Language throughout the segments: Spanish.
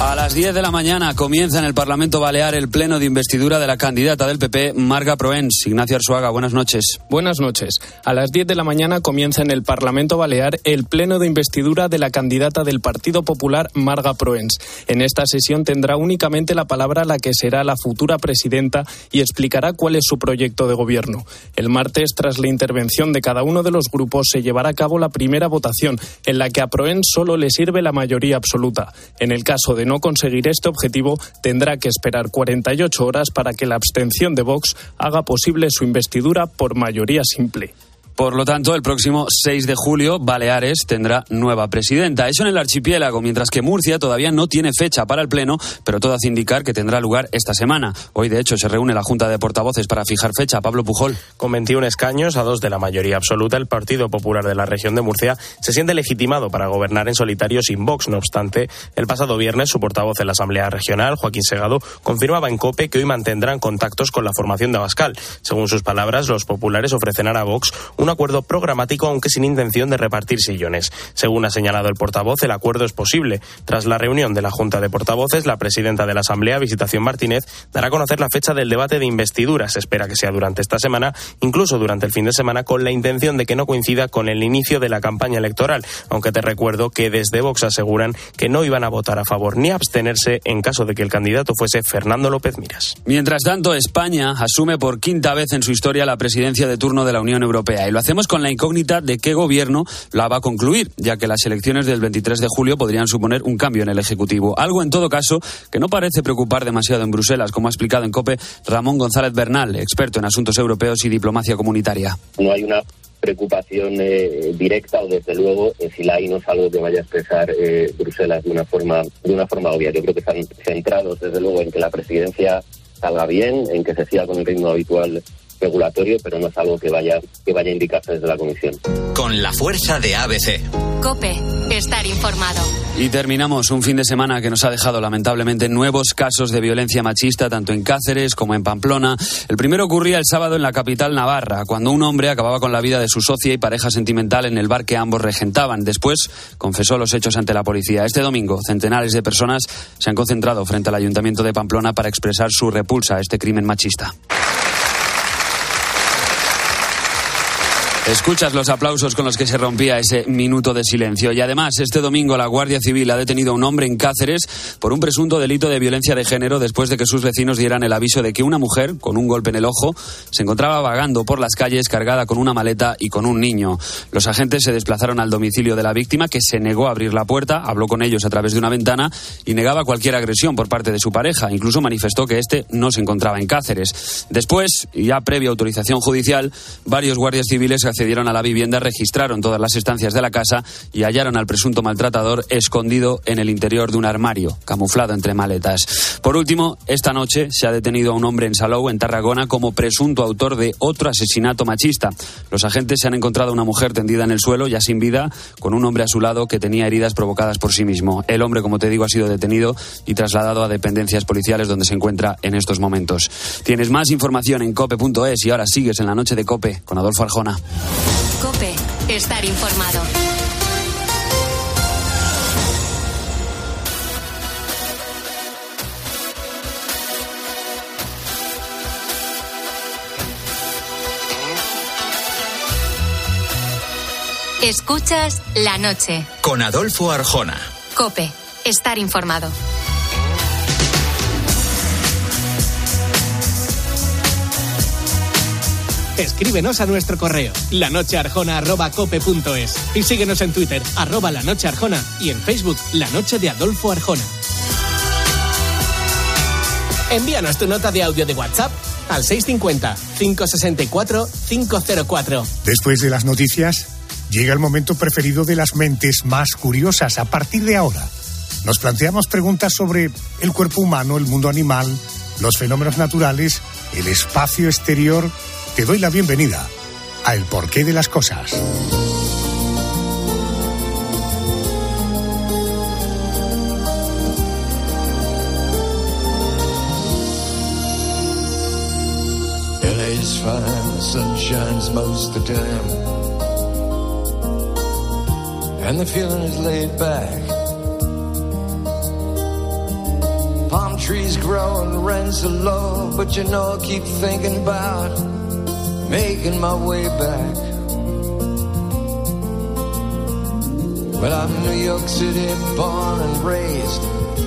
A las 10 de la mañana comienza en el Parlamento Balear el pleno de investidura de la candidata del PP, Marga Proens. Ignacio Arzuaga, buenas noches. Buenas noches. A las 10 de la mañana comienza en el Parlamento Balear el pleno de investidura de la candidata del Partido Popular, Marga Proens. En esta sesión tendrá únicamente la palabra la que será la futura presidenta y explicará cuál es su proyecto de gobierno. El martes, tras la intervención de cada uno de los grupos, se llevará a cabo la primera votación, en la que a Proens solo le sirve la mayoría absoluta. En el caso de no conseguir este objetivo, tendrá que esperar 48 horas para que la abstención de Vox haga posible su investidura por mayoría simple. Por lo tanto, el próximo 6 de julio, Baleares tendrá nueva presidenta. Eso en el archipiélago, mientras que Murcia todavía no tiene fecha para el Pleno, pero todo hace indicar que tendrá lugar esta semana. Hoy, de hecho, se reúne la Junta de Portavoces para fijar fecha. Pablo Pujol. Con 21 escaños, a dos de la mayoría absoluta, el Partido Popular de la región de Murcia se siente legitimado para gobernar en solitario sin Vox. No obstante, el pasado viernes, su portavoz en la Asamblea Regional, Joaquín Segado, confirmaba en COPE que hoy mantendrán contactos con la formación de Abascal. Según sus palabras, los populares ofrecerán a Vox un acuerdo programático, aunque sin intención de repartir sillones. Según ha señalado el portavoz, el acuerdo es posible. Tras la reunión de la Junta de Portavoces, la presidenta de la Asamblea, Visitación Martínez, dará a conocer la fecha del debate de investidura. Se espera que sea durante esta semana, incluso durante el fin de semana, con la intención de que no coincida con el inicio de la campaña electoral. Aunque te recuerdo que desde Vox aseguran que no iban a votar a favor ni a abstenerse en caso de que el candidato fuese Fernando López Miras. Mientras tanto, España asume por quinta vez en su historia la presidencia de turno de la Unión Europea y lo hacemos con la incógnita de qué gobierno la va a concluir, ya que las elecciones del 23 de julio podrían suponer un cambio en el Ejecutivo. Algo, en todo caso, que no parece preocupar demasiado en Bruselas, como ha explicado en COPE Ramón González Bernal, experto en asuntos europeos y diplomacia comunitaria. No hay una preocupación eh, directa o desde luego eh, si la hay no es algo que vaya a expresar eh, Bruselas de una forma de una forma obvia. Yo creo que están centrados desde luego en que la presidencia salga bien, en que se siga con el ritmo habitual regulatorio, pero no es algo que vaya, que vaya a indicarse desde la Comisión. Con la fuerza de ABC. Cope, estar informado. Y terminamos un fin de semana que nos ha dejado lamentablemente nuevos casos de violencia machista, tanto en Cáceres como en Pamplona. El primero ocurría el sábado en la capital navarra, cuando un hombre acababa con la vida de su socia y pareja sentimental en el bar que ambos regentaban. Después confesó los hechos ante la policía. Este domingo, centenares de personas se han concentrado frente al ayuntamiento de Pamplona para expresar su repulsa a este crimen machista. Escuchas los aplausos con los que se rompía ese minuto de silencio. Y además, este domingo la Guardia Civil ha detenido a un hombre en Cáceres por un presunto delito de violencia de género después de que sus vecinos dieran el aviso de que una mujer, con un golpe en el ojo, se encontraba vagando por las calles cargada con una maleta y con un niño. Los agentes se desplazaron al domicilio de la víctima, que se negó a abrir la puerta, habló con ellos a través de una ventana y negaba cualquier agresión por parte de su pareja. Incluso manifestó que este no se encontraba en Cáceres. Después, ya previa autorización judicial, varios guardias civiles accedieron a la vivienda, registraron todas las estancias de la casa y hallaron al presunto maltratador escondido en el interior de un armario, camuflado entre maletas. Por último, esta noche se ha detenido a un hombre en Salou, en Tarragona, como presunto autor de otro asesinato machista. Los agentes se han encontrado a una mujer tendida en el suelo, ya sin vida, con un hombre a su lado que tenía heridas provocadas por sí mismo. El hombre, como te digo, ha sido detenido y trasladado a dependencias policiales donde se encuentra en estos momentos. Tienes más información en cope.es y ahora sigues en la noche de Cope con Adolfo Arjona. Cope, estar informado. Escuchas la noche. Con Adolfo Arjona. Cope, estar informado. Escríbenos a nuestro correo lanochearjona.cope.es y síguenos en Twitter, arroba la noche y en Facebook, La Noche de Adolfo Arjona. Envíanos tu nota de audio de WhatsApp al 650-564-504. Después de las noticias, llega el momento preferido de las mentes más curiosas. A partir de ahora, nos planteamos preguntas sobre el cuerpo humano, el mundo animal, los fenómenos naturales, el espacio exterior. Te doy la bienvenida a El porqué de las cosas. Es fan the sun most of the time. And the feeling is laid back. Palm trees grow and rents are low, but you know keep thinking about making my way back. Well, I'm New York City born and raised,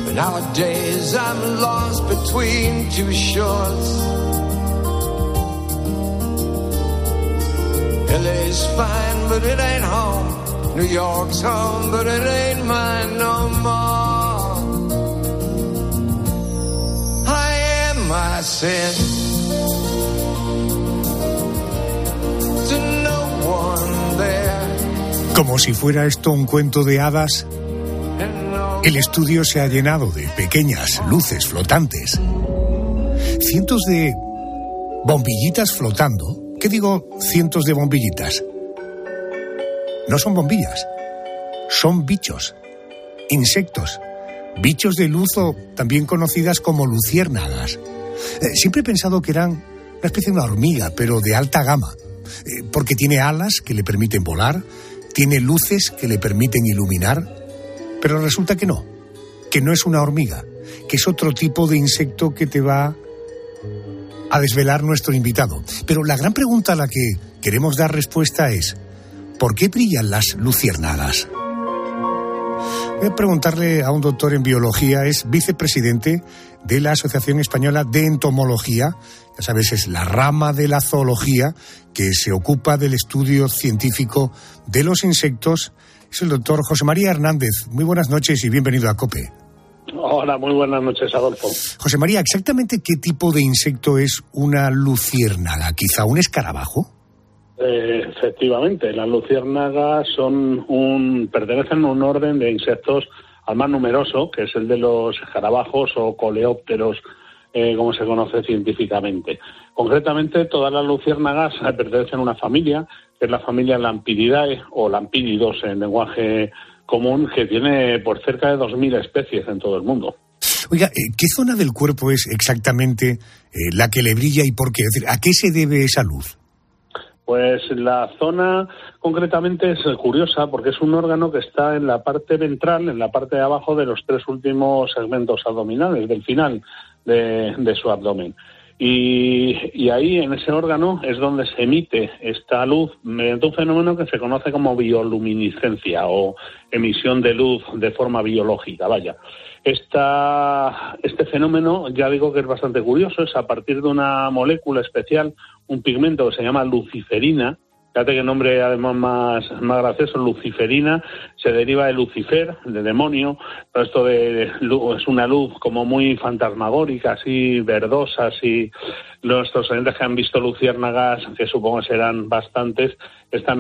but nowadays I'm lost between two shores. LA's fine, but it ain't home. New York's home, but it ain't mine no more. I am my. Como si fuera esto un cuento de hadas, el estudio se ha llenado de pequeñas luces flotantes. Cientos de bombillitas flotando qué digo cientos de bombillitas? No son bombillas, son bichos, insectos, bichos de luz o también conocidas como luciérnagas. Eh, siempre he pensado que eran una especie de una hormiga, pero de alta gama, eh, porque tiene alas que le permiten volar, tiene luces que le permiten iluminar, pero resulta que no, que no es una hormiga, que es otro tipo de insecto que te va a desvelar nuestro invitado. Pero la gran pregunta a la que queremos dar respuesta es, ¿por qué brillan las luciérnagas? Voy a preguntarle a un doctor en biología, es vicepresidente de la Asociación Española de Entomología, ya sabes, es la rama de la zoología que se ocupa del estudio científico de los insectos. Es el doctor José María Hernández. Muy buenas noches y bienvenido a COPE. Hola, muy buenas noches, Adolfo. José María, ¿exactamente qué tipo de insecto es una luciérnaga? ¿Quizá un escarabajo? Eh, efectivamente, las luciérnagas son un, pertenecen a un orden de insectos al más numeroso, que es el de los escarabajos o coleópteros, eh, como se conoce científicamente. Concretamente, todas las luciérnagas pertenecen a una familia, que es la familia Lampididae o Lampididos en lenguaje común que tiene por cerca de 2.000 especies en todo el mundo. Oiga, eh, ¿qué zona del cuerpo es exactamente eh, la que le brilla y por qué? Es decir, ¿a qué se debe esa luz? Pues la zona concretamente es curiosa porque es un órgano que está en la parte ventral, en la parte de abajo de los tres últimos segmentos abdominales, del final de su abdomen. Y, ahí, en ese órgano, es donde se emite esta luz mediante un fenómeno que se conoce como bioluminiscencia o emisión de luz de forma biológica. Vaya, Esta, este fenómeno, ya digo que es bastante curioso, es a partir de una molécula especial, un pigmento que se llama luciferina, Fíjate que nombre además más, más gracioso, luciferina, se deriva de Lucifer, de demonio, pero esto de, es una luz como muy fantasmagórica, así verdosa, así. Nuestros oyentes que han visto luciérnagas, que supongo serán bastantes, están,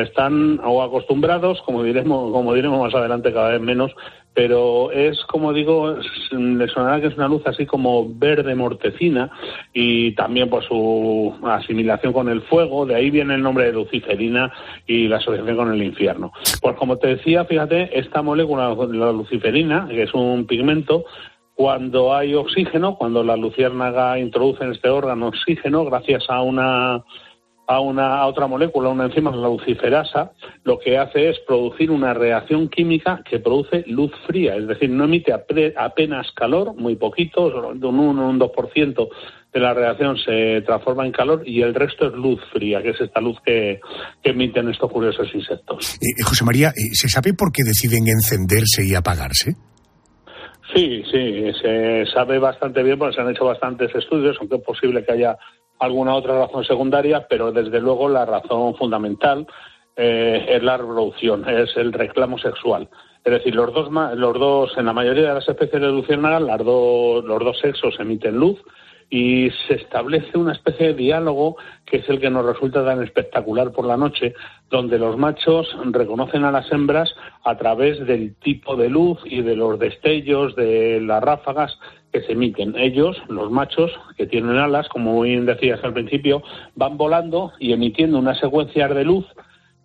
están o acostumbrados, como diremos, como diremos más adelante cada vez menos, pero es como digo, le sonará que es una luz así como verde mortecina y también por su asimilación con el fuego, de ahí viene el nombre de luciferina y la asociación con el infierno. Pues como te decía, fíjate, esta molécula, la luciferina, que es un pigmento, cuando hay oxígeno, cuando la luciérnaga introduce en este órgano oxígeno, gracias a una a una otra molécula, una enzima, la luciferasa, lo que hace es producir una reacción química que produce luz fría, es decir, no emite apenas calor, muy poquito, un 1 un 2% de la reacción se transforma en calor y el resto es luz fría, que es esta luz que, emiten estos curiosos insectos. Eh, eh, José María, eh, ¿se sabe por qué deciden encenderse y apagarse? Sí, sí, se sabe bastante bien porque se han hecho bastantes estudios, aunque es posible que haya alguna otra razón secundaria, pero desde luego la razón fundamental eh, es la reproducción, es el reclamo sexual. Es decir, los dos, los dos en la mayoría de las especies de luciérnagas, las dos, los dos sexos emiten luz y se establece una especie de diálogo que es el que nos resulta tan espectacular por la noche, donde los machos reconocen a las hembras a través del tipo de luz y de los destellos, de las ráfagas que se emiten. Ellos, los machos, que tienen alas, como bien decías al principio, van volando y emitiendo unas secuencias de luz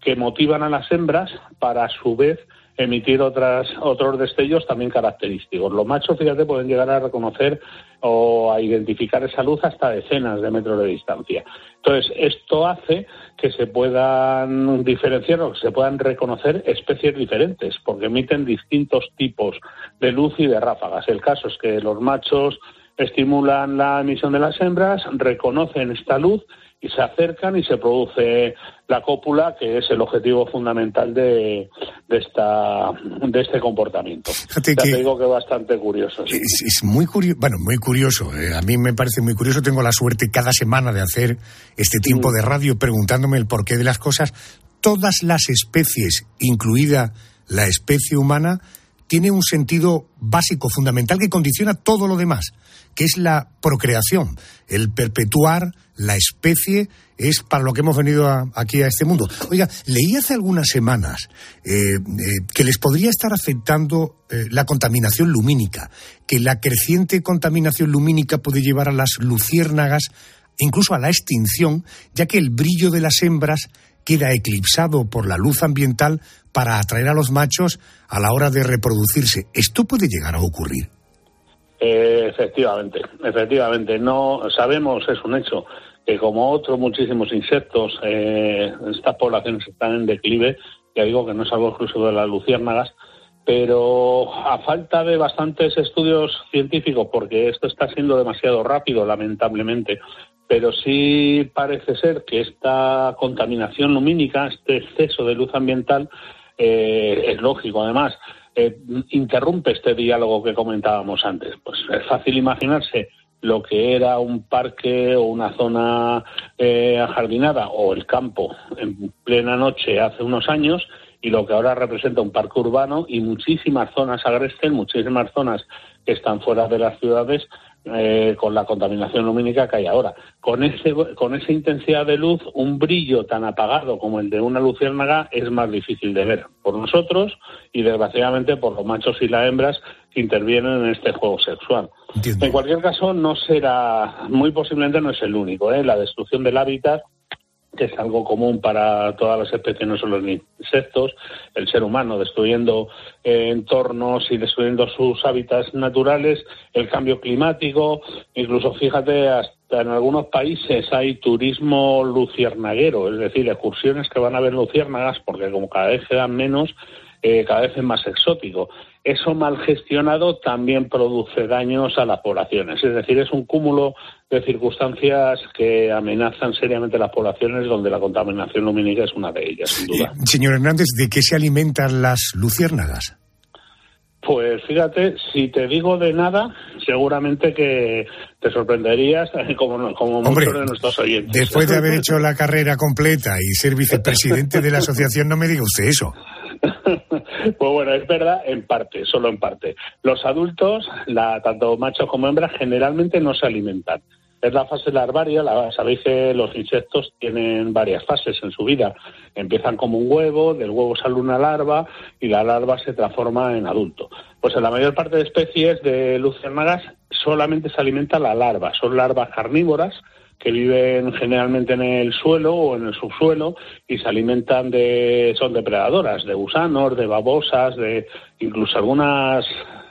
que motivan a las hembras para a su vez emitir otras, otros destellos también característicos. Los machos, fíjate, pueden llegar a reconocer o a identificar esa luz hasta decenas de metros de distancia. Entonces, esto hace que se puedan diferenciar o que se puedan reconocer especies diferentes, porque emiten distintos tipos de luz y de ráfagas. El caso es que los machos estimulan la emisión de las hembras, reconocen esta luz y se acercan y se produce la cópula, que es el objetivo fundamental de, de, esta, de este comportamiento. Fíjate ya que- te digo que es bastante curioso. sí. Es, es muy curioso, bueno, muy curioso. eh, a mí me parece muy curioso. Tengo la suerte cada semana de hacer este tiempo de radio preguntándome el porqué de las cosas. Todas las especies, incluida la especie humana, tiene un sentido básico, fundamental, que condiciona todo lo demás, que es la procreación. El perpetuar la especie es para lo que hemos venido a- aquí a este mundo. Oiga, leí hace algunas semanas eh, eh, que les podría estar afectando eh, la contaminación lumínica, que la creciente contaminación lumínica puede llevar a las luciérnagas incluso a la extinción, ya que el brillo de las hembras queda eclipsado por la luz ambiental para atraer a los machos a la hora de reproducirse. ¿Esto puede llegar a ocurrir? Eh, efectivamente, efectivamente. No sabemos, es un hecho, que como otros muchísimos insectos, eh, estas poblaciones están en declive. Ya digo que no es algo exclusivo de las luciérnagas, pero a falta de bastantes estudios científicos, porque esto está siendo demasiado rápido, lamentablemente, pero sí parece ser que esta contaminación lumínica, este exceso de luz ambiental, eh, es lógico además, eh, interrumpe este diálogo que comentábamos antes. Pues es fácil imaginarse lo que era un parque o una zona eh, ajardinada o el campo en plena noche hace unos años y lo que ahora representa un parque urbano y muchísimas zonas agrestes, muchísimas zonas que están fuera de las ciudades eh, con la contaminación lumínica que hay ahora. Con, ese, con esa intensidad de luz, un brillo tan apagado como el de una luciérnaga es más difícil de ver por nosotros y desgraciadamente por los machos y las hembras intervienen en este juego sexual. Entiendo. En cualquier caso, no será, muy posiblemente no es el único. ¿eh? La destrucción del hábitat que es algo común para todas las especies, no solo los insectos, el ser humano destruyendo eh, entornos y destruyendo sus hábitats naturales, el cambio climático, incluso fíjate, hasta en algunos países hay turismo luciernaguero, es decir, excursiones que van a ver luciérnagas, porque como cada vez quedan menos, eh, cada vez es más exótico. Eso mal gestionado también produce daños a las poblaciones. Es decir, es un cúmulo de circunstancias que amenazan seriamente las poblaciones, donde la contaminación lumínica es una de ellas, sin duda. Eh, señor Hernández, ¿de qué se alimentan las luciérnagas? Pues fíjate, si te digo de nada, seguramente que te sorprenderías, como, como Hombre, muchos de nuestros oyentes. Después de haber hecho la carrera completa y ser vicepresidente de la asociación, no me diga usted eso. Pues bueno, es verdad en parte, solo en parte. Los adultos, la, tanto machos como hembras, generalmente no se alimentan. Es la fase larvaria, la, sabéis que los insectos tienen varias fases en su vida. Empiezan como un huevo, del huevo sale una larva y la larva se transforma en adulto. Pues en la mayor parte de especies de luciérnagas solamente se alimenta la larva, son larvas carnívoras que viven generalmente en el suelo o en el subsuelo y se alimentan de son depredadoras de gusanos, de babosas, de incluso algunas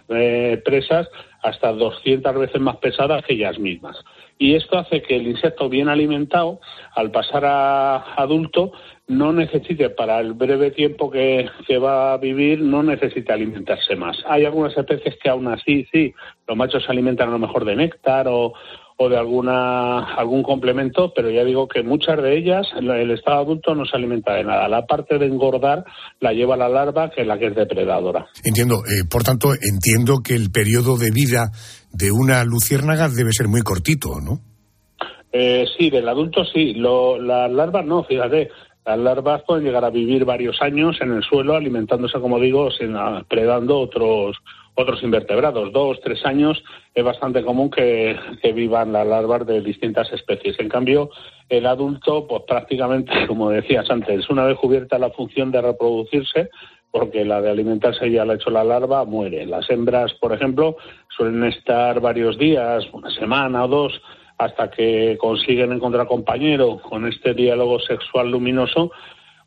eh, presas hasta 200 veces más pesadas que ellas mismas. Y esto hace que el insecto bien alimentado, al pasar a adulto, no necesite, para el breve tiempo que, que va a vivir, no necesite alimentarse más. Hay algunas especies que aún así, sí, los machos se alimentan a lo mejor de néctar o, o de alguna algún complemento, pero ya digo que muchas de ellas, el estado adulto no se alimenta de nada. La parte de engordar la lleva la larva, que es la que es depredadora. Entiendo, eh, por tanto, entiendo que el periodo de vida de una luciérnaga debe ser muy cortito, ¿no? Eh, sí, del adulto sí, Lo, las larvas no, fíjate. Las larvas pueden llegar a vivir varios años en el suelo alimentándose, como digo, sin, ah, predando otros otros invertebrados. Dos, tres años es bastante común que, vivan las larvas de distintas especies. En cambio, el adulto, pues prácticamente, como decías antes, una vez cubierta la función de reproducirse, porque la de alimentarse ya la ha hecho la larva, muere. Las hembras, por ejemplo, suelen estar varios días, una semana o dos, hasta que consiguen encontrar compañero con este diálogo sexual luminoso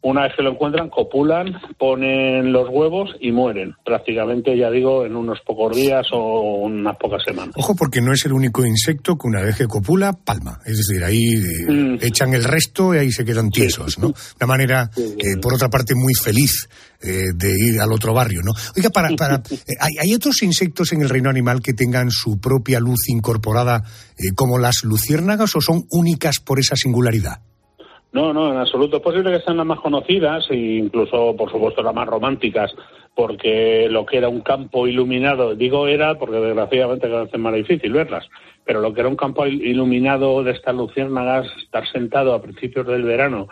una vez que lo encuentran, copulan, ponen los huevos y mueren. Prácticamente, ya digo, en unos pocos días o unas pocas semanas. Ojo, porque no es el único insecto que una vez que copula, palma. Es decir, ahí eh, mm. echan el resto y ahí se quedan tiesos, ¿no? Una manera, eh, por otra parte, muy feliz eh, de ir al otro barrio, ¿no? Oiga, para, para ¿hay, ¿hay, otros insectos en el reino animal que tengan su propia luz incorporada, como las luciérnagas, o son únicas por esa singularidad? No, no, en absoluto. Es posible que sean las más conocidas e incluso, por supuesto, las más románticas, porque lo que era un campo iluminado, digo era porque desgraciadamente cada vez es más difícil verlas, pero lo que era un campo iluminado de estas luciérnagas, estar sentado a principios del verano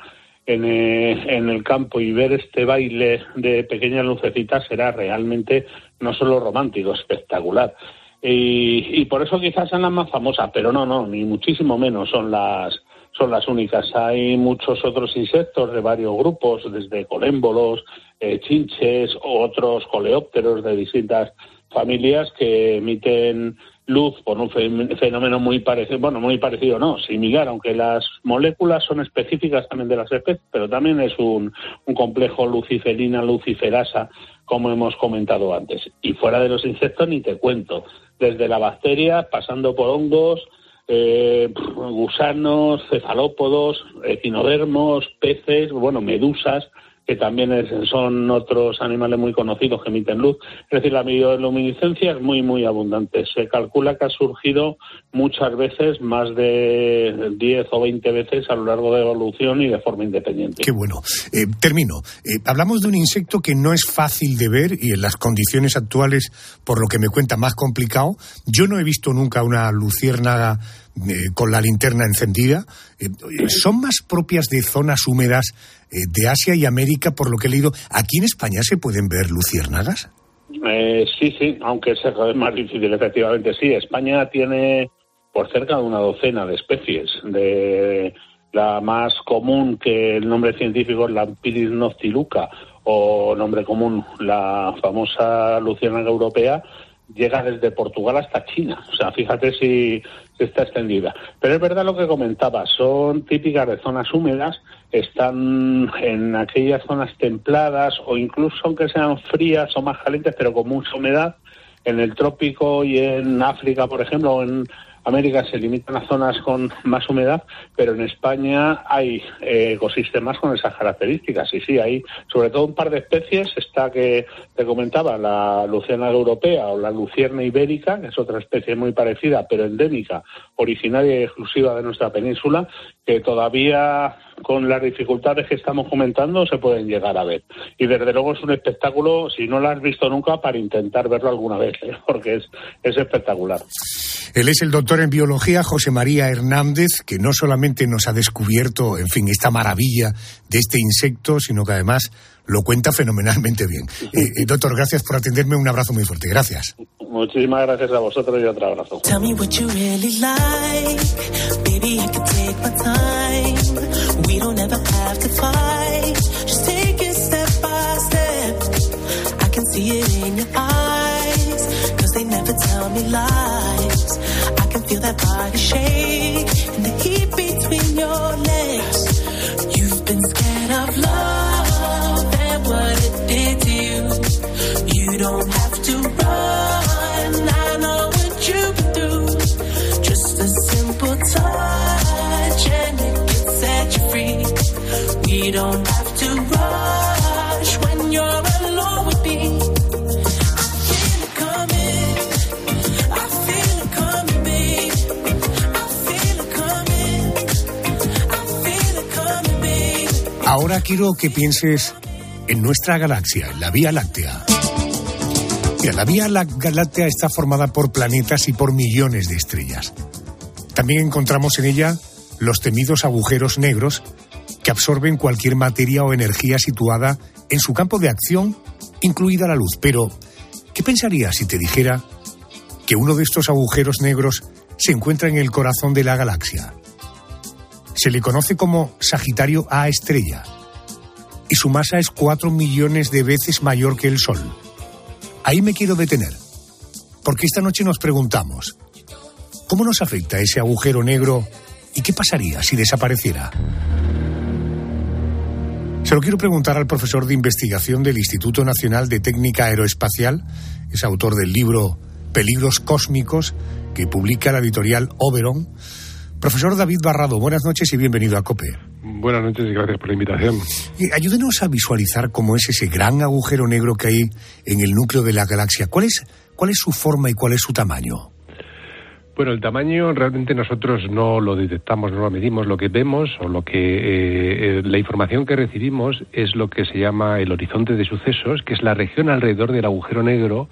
en, eh, en el campo y ver este baile de pequeñas lucecitas era realmente no solo romántico, espectacular. Y, y por eso quizás sean las más famosas, pero no, no, ni muchísimo menos son las son las únicas. Hay muchos otros insectos de varios grupos, desde colémbolos, eh, chinches otros coleópteros de distintas familias que emiten luz por un fenómeno muy parecido, bueno, muy parecido no, similar, aunque las moléculas son específicas también de las especies, pero también es un, un complejo luciferina, luciferasa, como hemos comentado antes. Y fuera de los insectos ni te cuento, desde la bacteria, pasando por hongos, eh, gusanos, cefalópodos, ecinodermos, peces, bueno, medusas, que también son otros animales muy conocidos que emiten luz. Es decir, la bioluminiscencia es muy, muy abundante. Se calcula que ha surgido muchas veces, más de 10 o 20 veces a lo largo de la evolución y de forma independiente. Qué bueno. Eh, termino. Eh, hablamos de un insecto que no es fácil de ver y en las condiciones actuales, por lo que me cuenta, más complicado. Yo no he visto nunca una luciérnaga eh, con la linterna encendida. ¿Son más propias de zonas húmedas eh, de Asia y América, por lo que he leído. ¿Aquí en España se pueden ver luciérnagas? Eh, sí, sí, aunque es más difícil, efectivamente. Sí, España tiene por cerca de una docena de especies. De la más común, que el nombre científico es la Ampiris noctiluca, o nombre común, la famosa luciérnaga europea, llega desde Portugal hasta China. O sea, fíjate si, está extendida. Pero es verdad lo que comentaba, son típicas de zonas húmedas, están en aquellas zonas templadas o incluso aunque sean frías o más calientes, pero con mucha humedad. En el trópico y en África, por ejemplo, en América se limitan a zonas con más humedad, pero en España hay eh, ecosistemas con esas características. Y sí, hay sobre todo un par de especies. Está que te comentaba, la luciana europea o la lucierna ibérica, que es otra especie muy parecida, pero endémica, originaria y exclusiva de nuestra península, que todavía con las dificultades que estamos comentando se pueden llegar a ver. Y desde luego es un espectáculo, si no lo has visto nunca, para intentar verlo alguna vez, ¿eh? porque es, es espectacular. Él es el doctor en biología José María Hernández, que no solamente nos ha descubierto, en fin, esta maravilla de este insecto, sino que además lo cuenta fenomenalmente bien. Eh, eh, doctor, gracias por atenderme. Un abrazo muy fuerte. Gracias. Muchísimas gracias a vosotros y otro abrazo. tell me lies. I can feel that body shake Ahora quiero que pienses en nuestra galaxia, en la Vía Láctea. La Vía Láctea está formada por planetas y por millones de estrellas. También encontramos en ella los temidos agujeros negros que absorben cualquier materia o energía situada en su campo de acción, incluida la luz. Pero, ¿qué pensarías si te dijera que uno de estos agujeros negros se encuentra en el corazón de la galaxia? Se le conoce como Sagitario A estrella y su masa es cuatro millones de veces mayor que el Sol. Ahí me quiero detener, porque esta noche nos preguntamos, ¿cómo nos afecta ese agujero negro y qué pasaría si desapareciera? Se lo quiero preguntar al profesor de investigación del Instituto Nacional de Técnica Aeroespacial, es autor del libro Peligros Cósmicos, que publica la editorial Oberon. Profesor David Barrado, buenas noches y bienvenido a COPE. Buenas noches y gracias por la invitación. Y ayúdenos a visualizar cómo es ese gran agujero negro que hay en el núcleo de la galaxia. ¿Cuál es, cuál es su forma y cuál es su tamaño? Bueno, el tamaño realmente nosotros no lo detectamos, no lo medimos. Lo que vemos o lo que eh, eh, la información que recibimos es lo que se llama el horizonte de sucesos, que es la región alrededor del agujero negro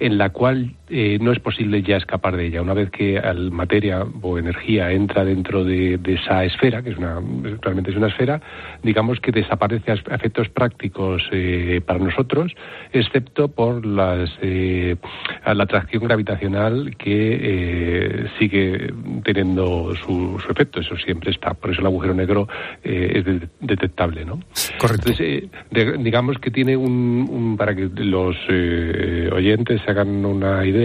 en la cual eh, no es posible ya escapar de ella. Una vez que la materia o energía entra dentro de, esa esfera, que es una, realmente es una esfera, digamos que desaparece a efectos prácticos eh, para nosotros, excepto por las, eh, la atracción gravitacional que sigue teniendo su, efecto. Eso siempre está. Por eso el agujero negro es detectable, ¿no? Correcto. digamos que tiene un, para que los oyentes se hagan una idea,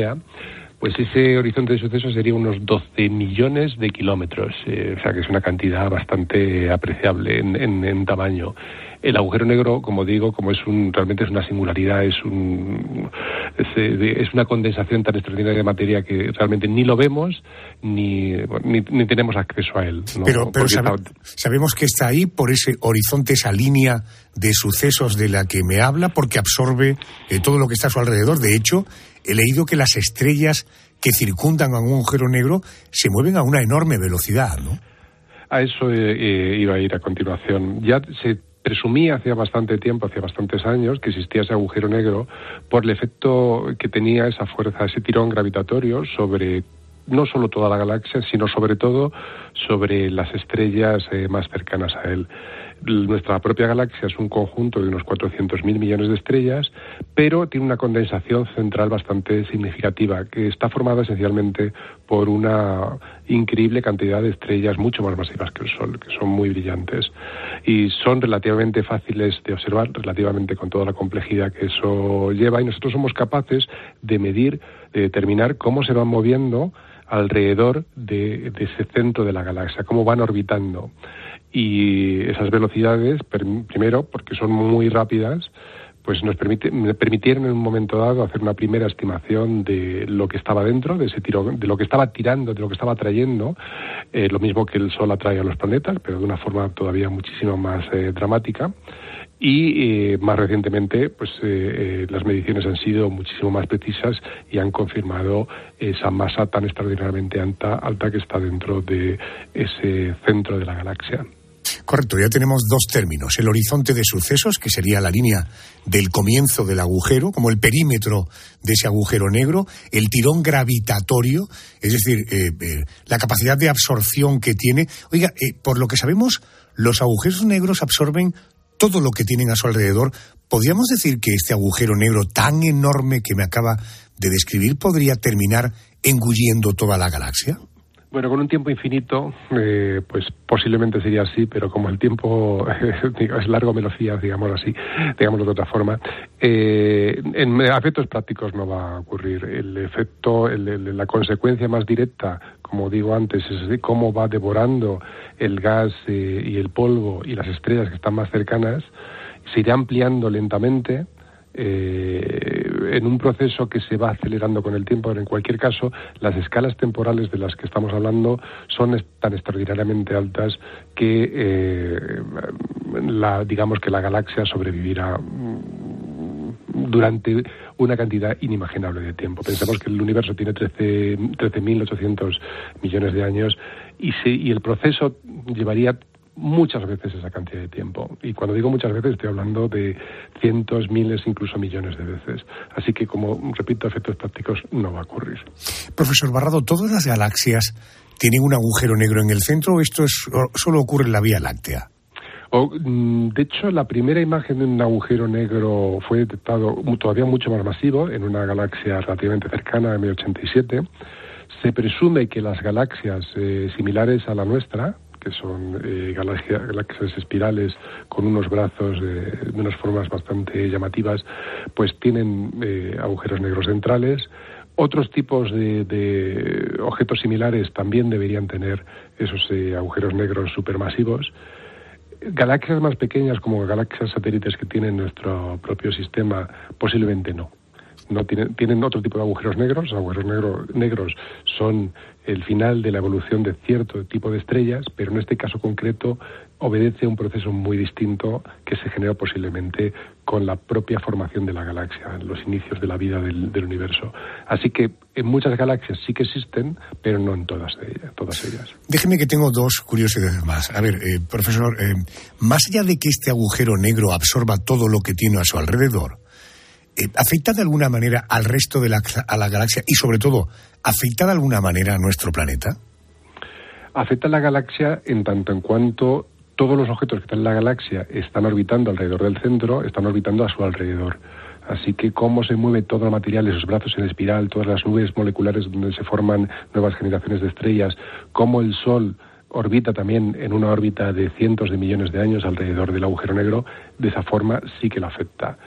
pues ese horizonte de sucesos sería unos 12 millones de kilómetros, eh, o sea que es una cantidad bastante apreciable en, tamaño. El agujero negro, como digo, como es un realmente es una singularidad, es un es, eh, una condensación tan extraordinaria de materia que realmente ni lo vemos ni ni, tenemos acceso a él. Pero, sabemos que está ahí por ese horizonte, esa línea de sucesos de la que me habla, porque absorbe eh, todo lo que está a su alrededor. De hecho, he leído que las estrellas que circundan a un agujero negro se mueven a una enorme velocidad, ¿no? A eso eh, eh, iba a ir a continuación. Ya se presumía hacía bastante tiempo, hacía bastantes años, que existía ese agujero negro por el efecto que tenía esa fuerza, ese tirón gravitatorio sobre no solo toda la galaxia, sino sobre todo sobre las estrellas eh, más cercanas a él nuestra propia galaxia es un conjunto de unos 400.000 millones de estrellas, pero tiene una condensación central bastante significativa, que está formada esencialmente por una increíble cantidad de estrellas mucho más masivas que el Sol, que son muy brillantes. Y son relativamente fáciles de observar, relativamente con toda la complejidad que eso lleva, y nosotros somos capaces de medir, de determinar cómo se van moviendo alrededor de, de ese centro de la galaxia, cómo van orbitando y esas velocidades, primero, porque son muy rápidas, pues nos permite, permitieron en un momento dado hacer una primera estimación de lo que estaba dentro, de ese tiro, de lo que estaba tirando, de lo que estaba trayendo, eh, lo mismo que el Sol atrae a los planetas, pero de una forma todavía muchísimo más eh, dramática. Y eh, más recientemente, pues las mediciones han sido muchísimo más precisas y han confirmado esa masa tan extraordinariamente alta, alta que está dentro de ese centro de la galaxia. Correcto, ya tenemos dos términos. El horizonte de sucesos, que sería la línea del comienzo del agujero, como el perímetro de ese agujero negro, el tirón gravitatorio, es decir, eh, eh, la capacidad de absorción que tiene. Oiga, eh, por lo que sabemos, los agujeros negros absorben todo lo que tienen a su alrededor. ¿Podríamos decir que este agujero negro tan enorme que me acaba de describir podría terminar engulliendo toda la galaxia? Bueno, con un tiempo infinito, eh, pues posiblemente sería así, pero como el tiempo es largo, me lo fías, digamos así, digámoslo de otra forma, eh, en efectos prácticos no va a ocurrir. El efecto, la consecuencia más directa, como digo antes, es cómo va devorando el gas eh, y el polvo y las estrellas que están más cercanas, se irá ampliando lentamente eh, en un proceso que se va acelerando con el tiempo, pero en cualquier caso, las escalas temporales de las que estamos hablando son tan extraordinariamente altas que, eh, la, digamos que la galaxia sobrevivirá mm, durante una cantidad inimaginable de tiempo. Pensamos que el universo tiene 13.800 13 millones de años y, y el proceso llevaría muchas veces esa cantidad de tiempo. Y cuando digo muchas veces estoy hablando de cientos, miles, incluso millones de veces. Así que, como repito, efectos prácticos no va a ocurrir. Profesor Barrado, ¿todas las galaxias tienen un agujero negro en el centro o esto es, solo ocurre en la Vía Láctea? Mm, de hecho, la primera imagen de un agujero negro fue detectado todavía mucho más masivo en una galaxia relativamente cercana, en 1087. Se presume que las galaxias eh, similares a la nuestra, que son eh, galaxias, espirales con unos brazos de unas formas bastante llamativas, pues tienen eh, agujeros negros centrales. Otros tipos de, objetos similares también deberían tener esos eh, agujeros negros supermasivos. galaxias más pequeñas como galaxias satélites que tienen nuestro propio sistema, posiblemente no no tienen, tienen otro tipo de agujeros negros. Los agujeros negro, negros son el final de la evolución de cierto tipo de estrellas, pero en este caso concreto obedece a un proceso muy distinto que se genera posiblemente con la propia formación de la galaxia, los inicios de la vida del, universo. Así que en muchas galaxias sí que existen, pero no en todas, ellas, todas ellas. Déjeme que tengo dos curiosidades más. A ver, eh, profesor, eh, más allá de que este agujero negro absorba todo lo que tiene a su alrededor, ¿afecta de alguna manera al resto de la, a la galaxia y sobre todo, afecta de alguna manera a nuestro planeta? Afecta a la galaxia en tanto en cuanto todos los objetos que están en la galaxia están orbitando alrededor del centro, están orbitando a su alrededor. Así que cómo se mueve todo el material, esos brazos en espiral, todas las nubes moleculares donde se forman nuevas generaciones de estrellas, cómo el Sol orbita también en una órbita de cientos de millones de años alrededor del agujero negro, de esa forma sí que lo afecta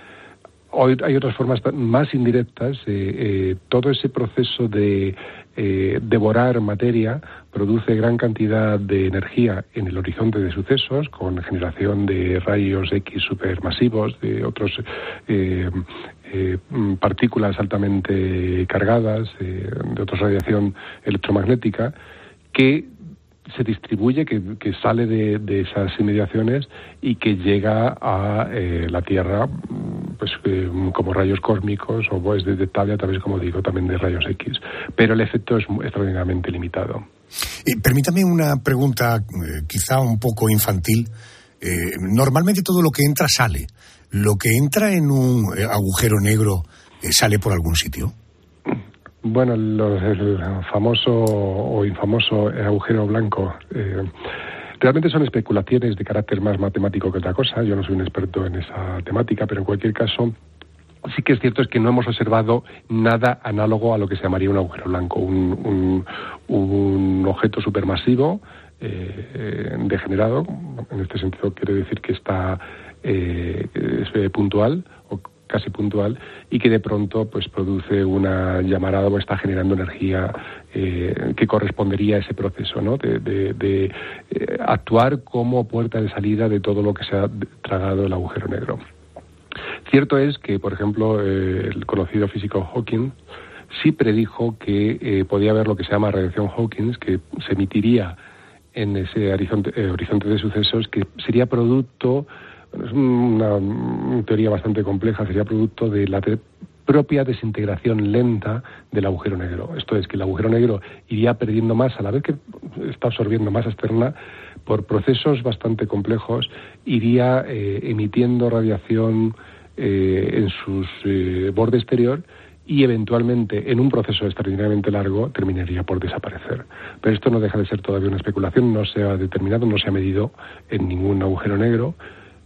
hay otras formas más indirectas. Eh, eh, todo ese proceso de eh, devorar materia produce gran cantidad de energía en el horizonte de sucesos, con generación de rayos X supermasivos, de otras partículas altamente cargadas, de otra radiación electromagnética, que se distribuye, que, sale de, esas inmediaciones y que llega a la Tierra pues eh, como rayos cósmicos o es detectable a través, como digo, también de rayos X. Pero el efecto es extraordinariamente limitado. permítame una pregunta eh, quizá un poco infantil. Eh, normalmente todo lo que entra sale. ¿Lo que entra en un agujero negro sale por algún sitio? Bueno, el famoso o infamoso agujero blanco Realmente son especulaciones de carácter más matemático que otra cosa. Yo no soy un experto en esa temática, pero en cualquier caso sí que es cierto es que no hemos observado nada análogo a lo que se llamaría un agujero blanco, un, objeto supermasivo eh, degenerado. En este sentido quiere decir que está eh, es puntual casi puntual y que de pronto pues produce una llamarada o está generando energía eh, que correspondería a ese proceso ¿no? de, eh, actuar como puerta de salida de todo lo que se ha tragado el agujero negro. Cierto es que, por ejemplo, eh, el conocido físico Hawking sí predijo que podía haber lo que se llama radiación Hawking, que se emitiría en ese horizonte, horizonte de sucesos, que sería producto es una, teoría bastante compleja, sería producto de la propia desintegración lenta del agujero negro. Esto es que el agujero negro iría perdiendo masa a la vez que está absorbiendo masa externa por procesos bastante complejos, iría eh, emitiendo radiación eh, en su eh, borde exterior y eventualmente en un proceso extraordinariamente largo terminaría por desaparecer. Pero esto no deja de ser todavía una especulación, no se ha determinado, no se ha medido en ningún agujero negro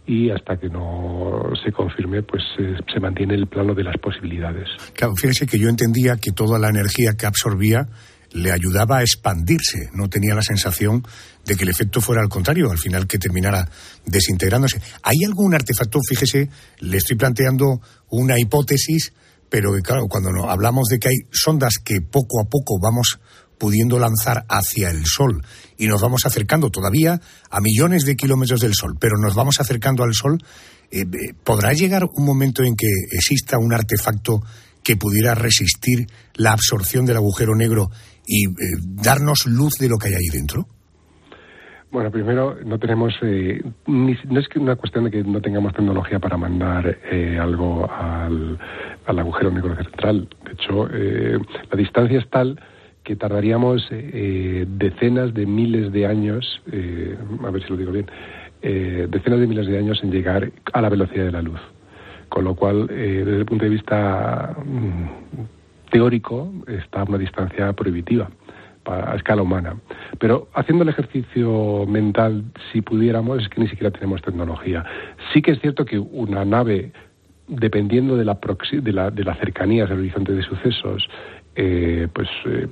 y hasta que no se confirme, pues eh, se mantiene el plano de las posibilidades. Claro, fíjese que yo entendía que toda la energía que absorbía le ayudaba a expandirse, no tenía la sensación de que el efecto fuera al contrario, al final que terminara desintegrándose. ¿Hay algún artefacto? Fíjese, le estoy planteando una hipótesis, pero claro, cuando hablamos de que hay sondas que poco a poco vamos pudiendo lanzar hacia el Sol y nos vamos acercando todavía a millones de kilómetros del Sol, pero nos vamos acercando al Sol, eh, eh, ¿podrá llegar un momento en que exista un artefacto que pudiera resistir la absorción del agujero negro y eh, darnos luz de lo que hay ahí dentro? Bueno, primero, no tenemos, no es que una cuestión de que no tengamos tecnología para mandar algo al, al, agujero negro central. De hecho, la distancia es tal que tardaríamos eh, decenas de miles de años, eh, a ver si lo digo bien, eh, decenas de miles de años en llegar a la velocidad de la luz. Con lo cual, desde el punto de vista mm, teórico, está a una distancia prohibitiva a escala humana. Pero haciendo el ejercicio mental, si pudiéramos, es que ni siquiera tenemos tecnología. Sí que es cierto que una nave dependiendo de la, de la, de la cercanía del horizonte de sucesos eh, pues eh,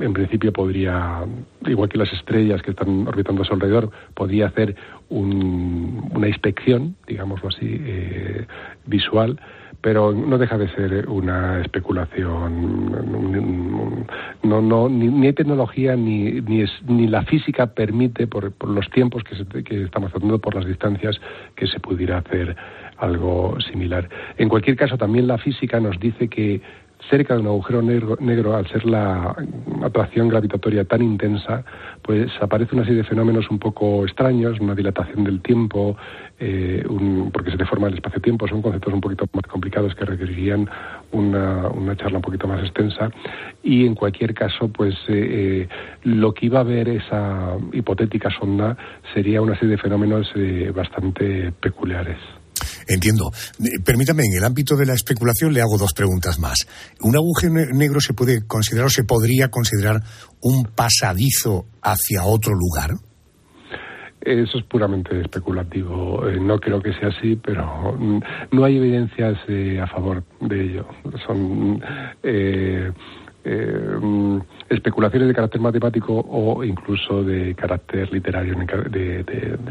en principio podría, igual que las estrellas que están orbitando a su alrededor, podría hacer un, una inspección, digámoslo así, eh, visual, pero no deja de ser una especulación. No, no, ni, hay tecnología ni, ni, ni, la física permite, por, los tiempos que, que estamos haciendo, por las distancias, que se pudiera hacer algo similar. En cualquier caso, también la física nos dice que cerca de un agujero negro, al ser la atracción gravitatoria tan intensa, pues aparece una serie de fenómenos un poco extraños, una dilatación del tiempo, eh, porque se deforma el espacio-tiempo, son conceptos un poquito más complicados que requerirían una, una, charla un poquito más extensa. Y en cualquier caso, pues eh, eh, lo que iba a ver esa hipotética sonda sería una serie de fenómenos bastante peculiares. Entiendo. Eh, permítame, en el ámbito de la especulación le hago dos preguntas más. ¿Un agujero negro se puede considerar o se podría considerar un pasadizo hacia otro lugar? Eso es puramente especulativo. Eh, no creo que sea así, pero mm, no hay evidencias eh, a favor de ello. Son mm, especulaciones de carácter matemático o incluso de carácter literario,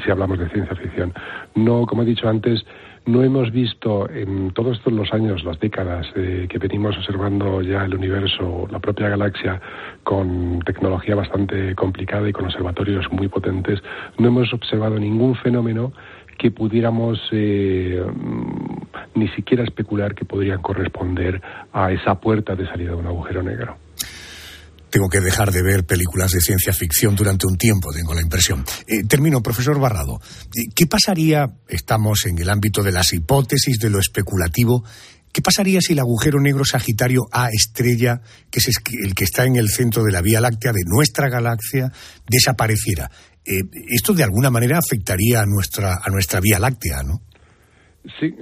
si hablamos de ciencia ficción. No, como he dicho antes, no hemos visto en todos estos los años, las décadas eh, que venimos observando ya el universo, la propia galaxia, con tecnología bastante complicada y con observatorios muy potentes, no hemos observado ningún fenómeno que pudiéramos eh, ni siquiera especular que podrían corresponder a esa puerta de salida de un agujero negro tengo que dejar de ver películas de ciencia ficción durante un tiempo, tengo la impresión. Eh, termino, profesor Barrado. Eh, ¿Qué pasaría, estamos en el ámbito de las hipótesis, de lo especulativo, ¿qué pasaría si el agujero negro Sagitario A estrella, que es el que está en el centro de la Vía Láctea, de nuestra galaxia, desapareciera? Eh, esto de alguna manera afectaría a nuestra, a nuestra Vía Láctea, ¿no? Sí,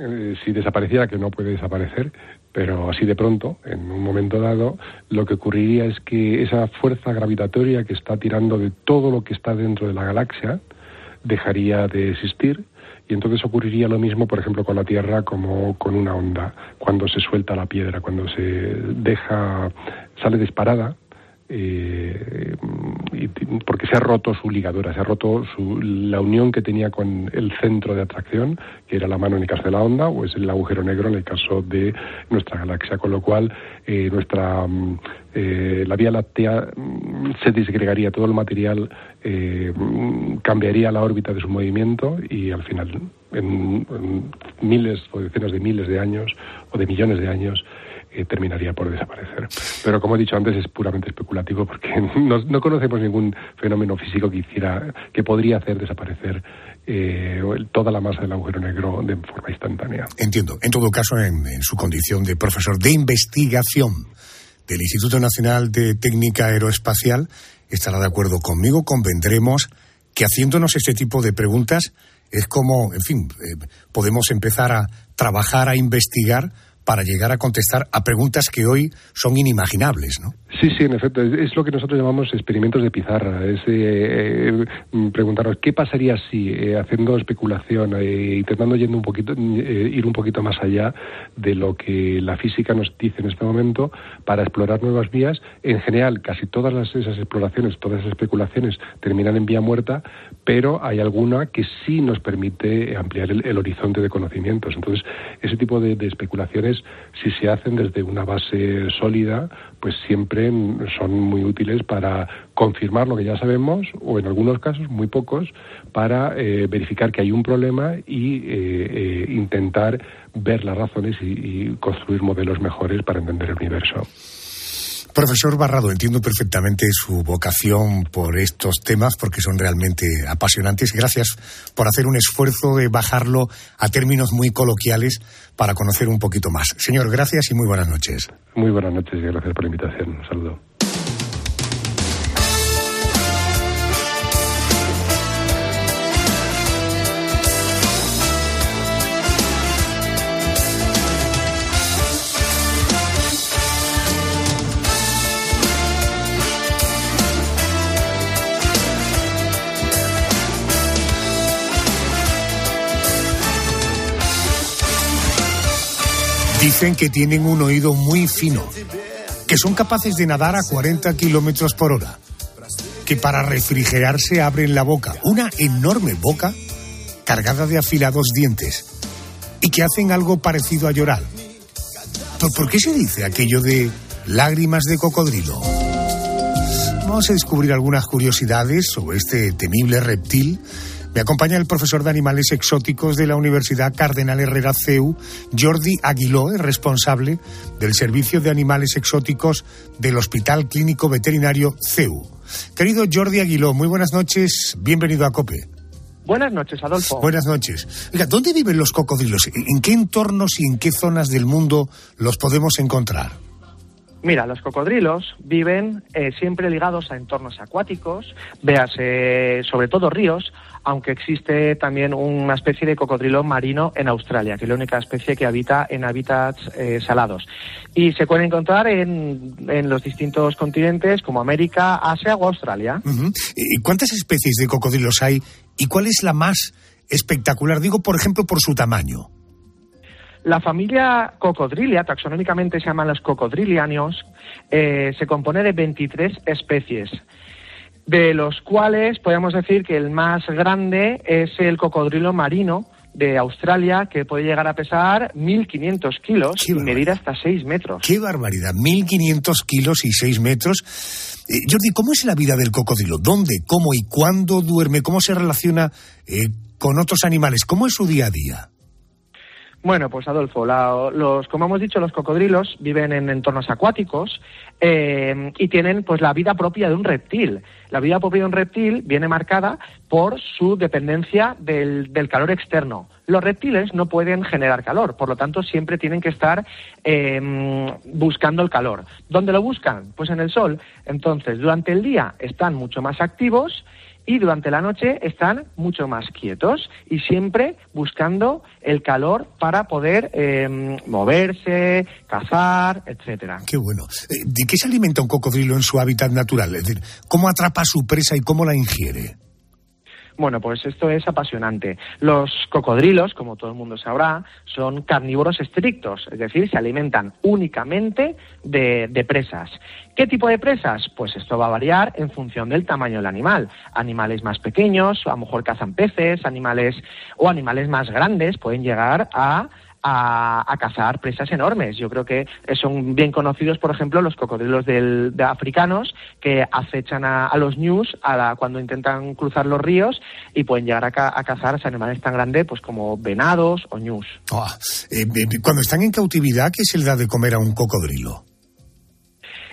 si desapareciera, que no puede desaparecer, pero así de pronto, en un momento dado, lo que ocurriría es que esa fuerza gravitatoria que está tirando de todo lo que está dentro de la galaxia dejaría de existir. Y entonces ocurriría lo mismo, por ejemplo, con la Tierra como con una onda, cuando se suelta la piedra, cuando se deja, sale disparada eh, porque se ha roto su ligadura, se ha roto la unión que tenía con el centro de atracción, que era la mano en el caso de la onda, o es el agujero negro en el caso de nuestra galaxia, con lo cual eh, nuestra mm, eh, la Vía Láctea mm, se disgregaría todo el material, cambiaría la órbita de su movimiento y al final, en miles o decenas de miles de años o de millones de años, terminaría por desaparecer. Pero como he dicho antes, es puramente especulativo porque no, conocemos ningún fenómeno físico que hiciera, que podría hacer desaparecer eh, toda la masa del agujero negro de forma instantánea. Entiendo. En todo caso, en, su condición de profesor de investigación del Instituto Nacional de Técnica Aeroespacial, estará de acuerdo conmigo, convendremos que haciéndonos este tipo de preguntas es como, en fin, eh, podemos empezar a trabajar, a investigar para llegar a contestar a preguntas que hoy son inimaginables, ¿no? Sí, sí, en efecto. Es, lo que nosotros llamamos experimentos de pizarra. Es eh, eh, preguntarnos qué pasaría si, eh, haciendo especulación, intentando yendo un poquito, ir un poquito más allá de lo que la física nos dice en este momento, para explorar nuevas vías. En general, casi todas esas exploraciones, todas esas especulaciones terminan en vía muerta, pero hay alguna que sí nos permite ampliar el, horizonte de conocimientos. Entonces, ese tipo de especulaciones si se hacen desde una base sólida, pues siempre son muy útiles para confirmar lo que ya sabemos o en algunos casos, muy pocos, para eh, verificar que hay un problema y eh, eh, intentar ver las razones y construir modelos mejores para entender el universo. Profesor Barrado, entiendo perfectamente su vocación por estos temas porque son realmente apasionantes. Gracias por hacer un esfuerzo de bajarlo a términos muy coloquiales para conocer un poquito más. Señor, gracias y muy buenas noches. Muy buenas noches y gracias por la invitación. Un saludo. Dicen que tienen un oído muy fino, que son capaces de nadar a 40 kilómetros por hora, que para refrigerarse abren la boca, una enorme boca cargada de afilados dientes y que hacen algo parecido a llorar. ¿Por, por qué se dice aquello de lágrimas de cocodrilo? Vamos a descubrir algunas curiosidades sobre este temible reptil me acompaña el profesor de animales exóticos de la Universidad Cardenal Herrera CEU, Jordi Aguiló, responsable del Servicio de Animales Exóticos del Hospital Clínico Veterinario CEU. Querido Jordi Aguiló, muy buenas noches, bienvenido a COPE. Buenas noches, Adolfo. Buenas noches. Oiga, ¿dónde viven los cocodrilos? ¿En qué entornos y en qué zonas del mundo los podemos encontrar? Mira, los cocodrilos viven eh, siempre ligados a entornos acuáticos, véase sobre todo ríos, aunque existe también una especie de cocodrilo marino en Australia, que es la única especie que habita en hábitats eh, salados. Y se puede encontrar en, los distintos continentes como América, Asia o Australia. ¿Y cuántas especies de cocodrilos hay y cuál es la más espectacular? Digo, por ejemplo, por su tamaño. La familia Cocodrilia, taxonómicamente se llaman los cocodrilianos, eh, se compone de 23 especies de los cuales podemos decir que el más grande es el cocodrilo marino de Australia, que puede llegar a pesar 1.500 kilos y medir hasta 6 metros. ¡Qué barbaridad! 1.500 kilos y 6 metros. Eh, Jordi, ¿cómo es la vida del cocodrilo? ¿Dónde, cómo y cuándo duerme? ¿Cómo se relaciona eh, con otros animales? ¿Cómo es su día a día? Bueno, pues Adolfo, los, como hemos dicho, los cocodrilos viven en entornos acuáticos eh, y tienen pues la vida propia de un reptil. La vida propia de un reptil viene marcada por su dependencia del, calor externo. Los reptiles no pueden generar calor, por lo tanto siempre tienen que estar eh, buscando el calor. ¿Dónde lo buscan? Pues en el sol. Entonces, durante el día están mucho más activos y durante la noche están mucho más quietos y siempre buscando el calor para poder em, moverse, cazar, etcétera. Qué bueno. Eh, ¿De qué se alimenta un cocodrilo en su hábitat natural? Es decir, ¿cómo atrapa a su presa y cómo la ingiere? Bueno, pues esto es apasionante. Los cocodrilos, como todo el mundo sabrá, son carnívoros estrictos, es decir, se alimentan únicamente de, presas. ¿Qué tipo de presas? Pues esto va a variar en función del tamaño del animal. Animales más pequeños, a lo mejor cazan peces, animales o animales más grandes pueden llegar a a, cazar presas enormes. Yo creo que son bien conocidos, por ejemplo, los cocodrilos de africanos que acechan a, los ñus a cuando intentan cruzar los ríos y pueden llegar a, cazar animales tan grandes pues como venados o ñus. Ah, eh, cuando están en cautividad, ¿qué se le da de comer a un cocodrilo?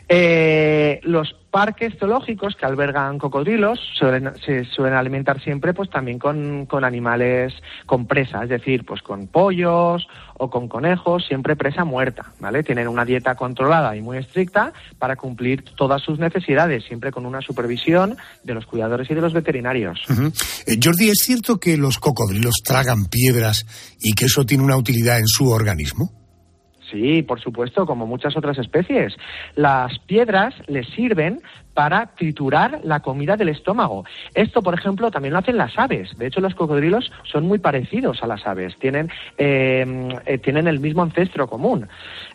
Eh, los parques zoológicos que albergan cocodrilos se suelen alimentar siempre pues también con, animales con presa, es decir, pues con pollos o con conejos, siempre presa muerta, ¿vale? Tienen una dieta controlada y muy estricta para cumplir todas sus necesidades, siempre con una supervisión de los cuidadores y de los veterinarios. Eh, Jordi, ¿es cierto que los cocodrilos tragan piedras y que eso tiene una utilidad en su organismo? Sí, por supuesto, como muchas otras especies. Las piedras les sirven para triturar la comida del estómago. Esto, por ejemplo, también lo hacen las aves. De hecho, los cocodrilos son muy parecidos a las aves. Tienen, eh, eh, tienen el mismo ancestro común.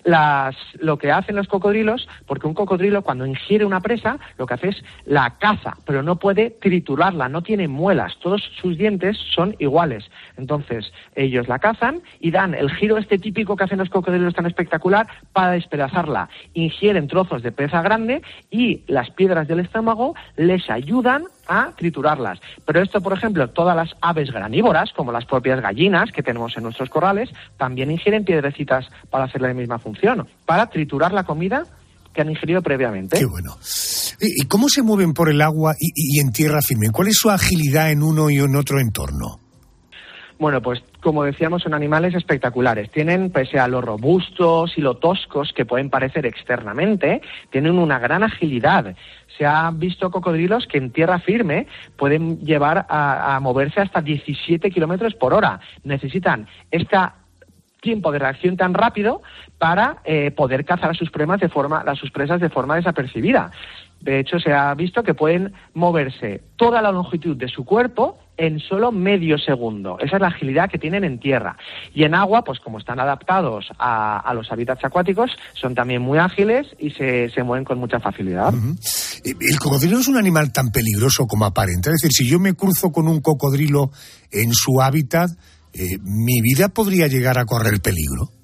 Las, lo que hacen los cocodrilos, porque un cocodrilo cuando ingiere una presa, lo que hace es la caza, pero no puede triturarla, no tiene muelas. Todos sus dientes son iguales. Entonces, ellos la cazan y dan el giro este típico que hacen los cocodrilos tan espectacular para despedazarla. Ingieren trozos de presa grande y las piedras del estómago les ayudan a triturarlas. Pero esto, por ejemplo, todas las aves granívoras, como las propias gallinas que tenemos en nuestros corrales, también ingieren piedrecitas para hacer la misma función, para triturar la comida que han ingerido previamente. Qué bueno. ¿Y cómo se mueven por el agua y en tierra firme? ¿Cuál es su agilidad en uno y en otro entorno? Bueno, pues como decíamos, son animales espectaculares. Tienen, pese a lo robustos y lo toscos que pueden parecer externamente, tienen una gran agilidad. Se han visto cocodrilos que en tierra firme pueden llevar a, moverse hasta 17 kilómetros por hora. Necesitan este tiempo de reacción tan rápido para eh, poder cazar a sus, de forma, a sus presas de forma desapercibida. De hecho, se ha visto que pueden moverse toda la longitud de su cuerpo en solo medio segundo. Esa es la agilidad que tienen en tierra. Y en agua, pues como están adaptados a, los hábitats acuáticos, son también muy ágiles y se, se mueven con mucha facilidad. Eh, ¿El cocodrilo es un animal tan peligroso como aparenta? Es decir, si yo me cruzo con un cocodrilo en su hábitat, eh, ¿mi vida podría llegar a correr peligro?